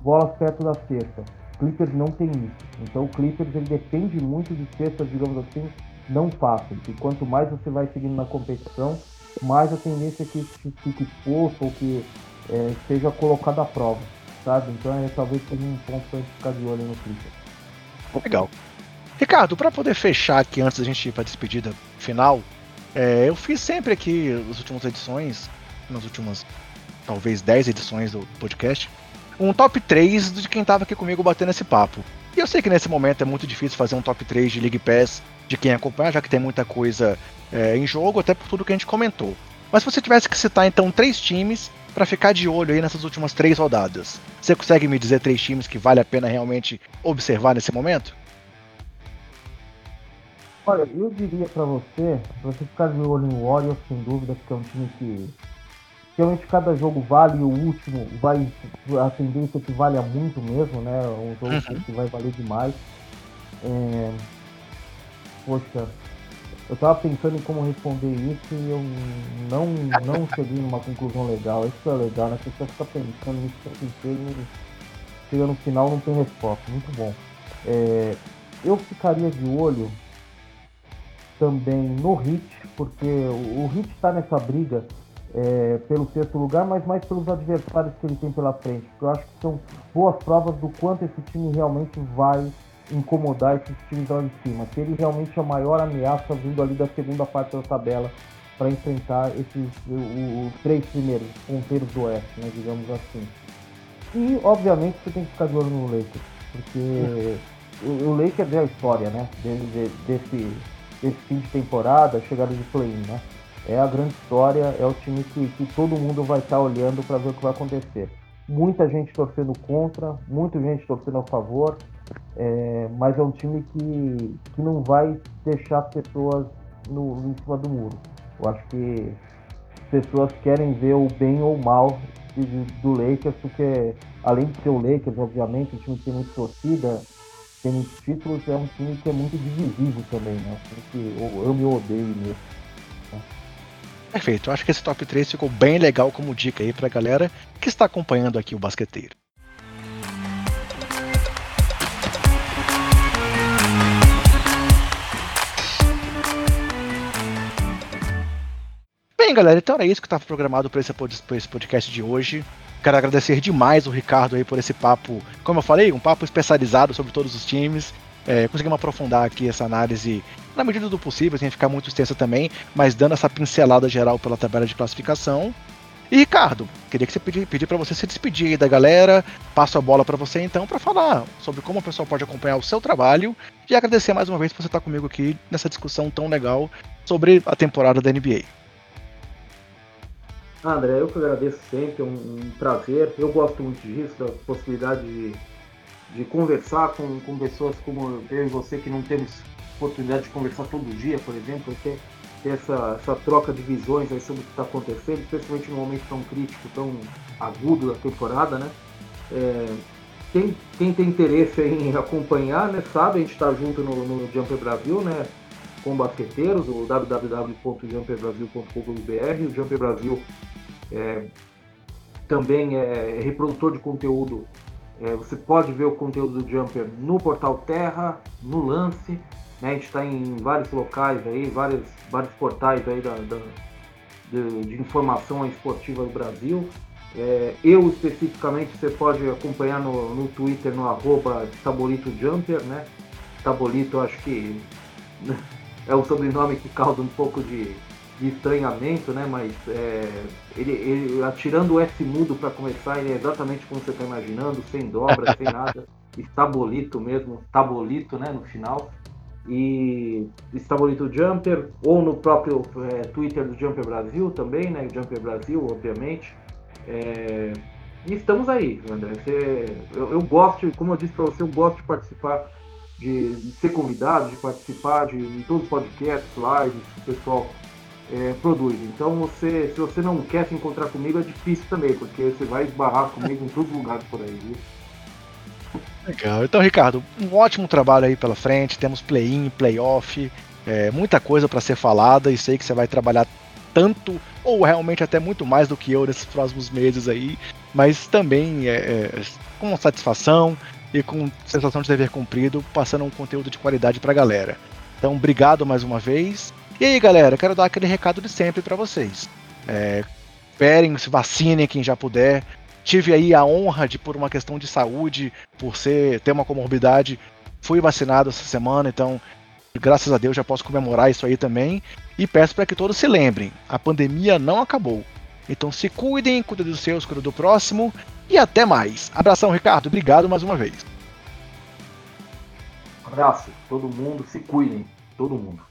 B: bolas perto da cesta. Clippers não tem isso. Então o Clippers ele depende muito de cestas, digamos assim, não fáceis. E quanto mais você vai seguindo na competição, mais a tendência é que fique exposto ou que é, seja colocado à prova sabe? Então é, talvez seja um ponto pra gente ficar de olho no Clipper.
A: Legal. Ricardo, para poder fechar aqui antes da gente ir para despedida final, é, eu fiz sempre aqui nas últimas edições, nas últimas talvez 10 edições do podcast, um top 3 de quem estava aqui comigo batendo esse papo. E eu sei que nesse momento é muito difícil fazer um top 3 de League Pass de quem acompanha, já que tem muita coisa é, em jogo, até por tudo que a gente comentou. Mas se você tivesse que citar então três times para ficar de olho aí nessas últimas três rodadas. Você consegue me dizer três times que vale a pena realmente observar nesse momento?
B: Olha, eu diria para você, pra você ficar de olho no Warriors, sem dúvida, porque é um time que realmente cada jogo vale o último, vai a tendência é que valha muito mesmo, né? Um jogo uhum. que vai valer demais. É... Poxa, eu tava pensando em como responder isso e eu não, não cheguei numa conclusão legal. Isso é legal, né? A pessoa fica pensando nisso o inteiro e chega no final não tem resposta. Muito bom. É, eu ficaria de olho também no Heat, porque o Heat está nessa briga é, pelo sexto lugar, mas mais pelos adversários que ele tem pela frente. Eu acho que são boas provas do quanto esse time realmente vai incomodar esses times lá em cima. Se ele realmente é a maior ameaça vindo ali da segunda parte da tabela para enfrentar esses os três primeiros ponteiros do Oeste, né, digamos assim. E obviamente você tem que ficar de olho no Lakers, porque o, o Lakers é a história, né, desse, desse fim de temporada, chegada de play-in, né é a grande história, é o time que, que todo mundo vai estar olhando para ver o que vai acontecer. Muita gente torcendo contra, muita gente torcendo a favor, é, mas é um time que, que não vai deixar pessoas no, em cima do muro. Eu acho que pessoas querem ver o bem ou o mal do Lakers, porque além de ser o Lakers, obviamente, um time que tem muita torcida, tem muitos títulos, é um time que é muito divisível também, né? Porque eu, eu me odeio mesmo.
A: Perfeito, eu acho que esse top 3 ficou bem legal como dica aí pra galera que está acompanhando aqui o basqueteiro. Bem, galera, então era isso que estava programado para esse podcast de hoje. Quero agradecer demais o Ricardo aí por esse papo, como eu falei, um papo especializado sobre todos os times. É, conseguimos aprofundar aqui essa análise na medida do possível, sem ficar muito extensa também, mas dando essa pincelada geral pela tabela de classificação. E Ricardo, queria que você pedir, para você se despedir aí da galera. Passo a bola para você então para falar sobre como o pessoal pode acompanhar o seu trabalho e agradecer mais uma vez por você estar comigo aqui nessa discussão tão legal sobre a temporada da NBA.
B: André, eu que agradeço sempre, é um, um prazer. Eu gosto muito disso, da possibilidade de de conversar com, com pessoas como eu e você que não temos oportunidade de conversar todo dia, por exemplo, ter, ter essa, essa troca de visões aí sobre o que está acontecendo, especialmente num momento tão crítico, tão agudo da temporada, né? É, quem, quem tem interesse em acompanhar, né, sabe, a gente está junto no, no Jumper Brasil, né? Basqueteiros, o www.jumperbrasil.com.br, o Jumper Brasil é, também é reprodutor de conteúdo é, você pode ver o conteúdo do Jumper no portal Terra, no Lance. Né? A gente está em vários locais aí, vários, vários portais aí da, da de, de, informação esportiva do Brasil. É, eu especificamente você pode acompanhar no, no Twitter no arroba Tabolito Jumper, né? Tabolito acho que é o sobrenome que causa um pouco de, de estranhamento, né? Mas é, ele, ele, atirando o S mudo para começar, ele é exatamente como você está imaginando, sem dobra, sem nada. Estabolito mesmo, tabolito, né? No final. E Estabolito Jumper, ou no próprio é, Twitter do Jumper Brasil também, né? Jumper Brasil, obviamente. É, e estamos aí, André. Você, eu, eu, gosto, como eu disse para você, eu gosto de participar, de, ser convidado, de participar de, todos os podcasts, lives, o pessoal é, produz. Então você, se você não quer se encontrar comigo, é difícil também, porque você vai esbarrar comigo em todos os lugares por aí, viu?
A: Legal. Então, Ricardo, um ótimo trabalho aí pela frente. Temos play-in, play-off, é, muita coisa para ser falada e sei que você vai trabalhar tanto ou realmente até muito mais do que eu nesses próximos meses aí, mas também é, é, com satisfação e com sensação de dever cumprido, passando um conteúdo de qualidade para a galera. Então, obrigado mais uma vez e aí, galera, quero dar aquele recado de sempre para vocês. É, esperem, se vacinem quem já puder. Tive aí a honra de, por uma questão de saúde, por ser ter uma comorbidade, fui vacinado essa semana, então graças a Deus já posso comemorar isso aí também. E peço para que todos se lembrem: a pandemia não acabou. Então se cuidem, cuidem dos seus, cuidem do próximo e até mais. Abração, Ricardo. Obrigado mais uma vez.
B: abraço, todo mundo, se cuidem, todo mundo.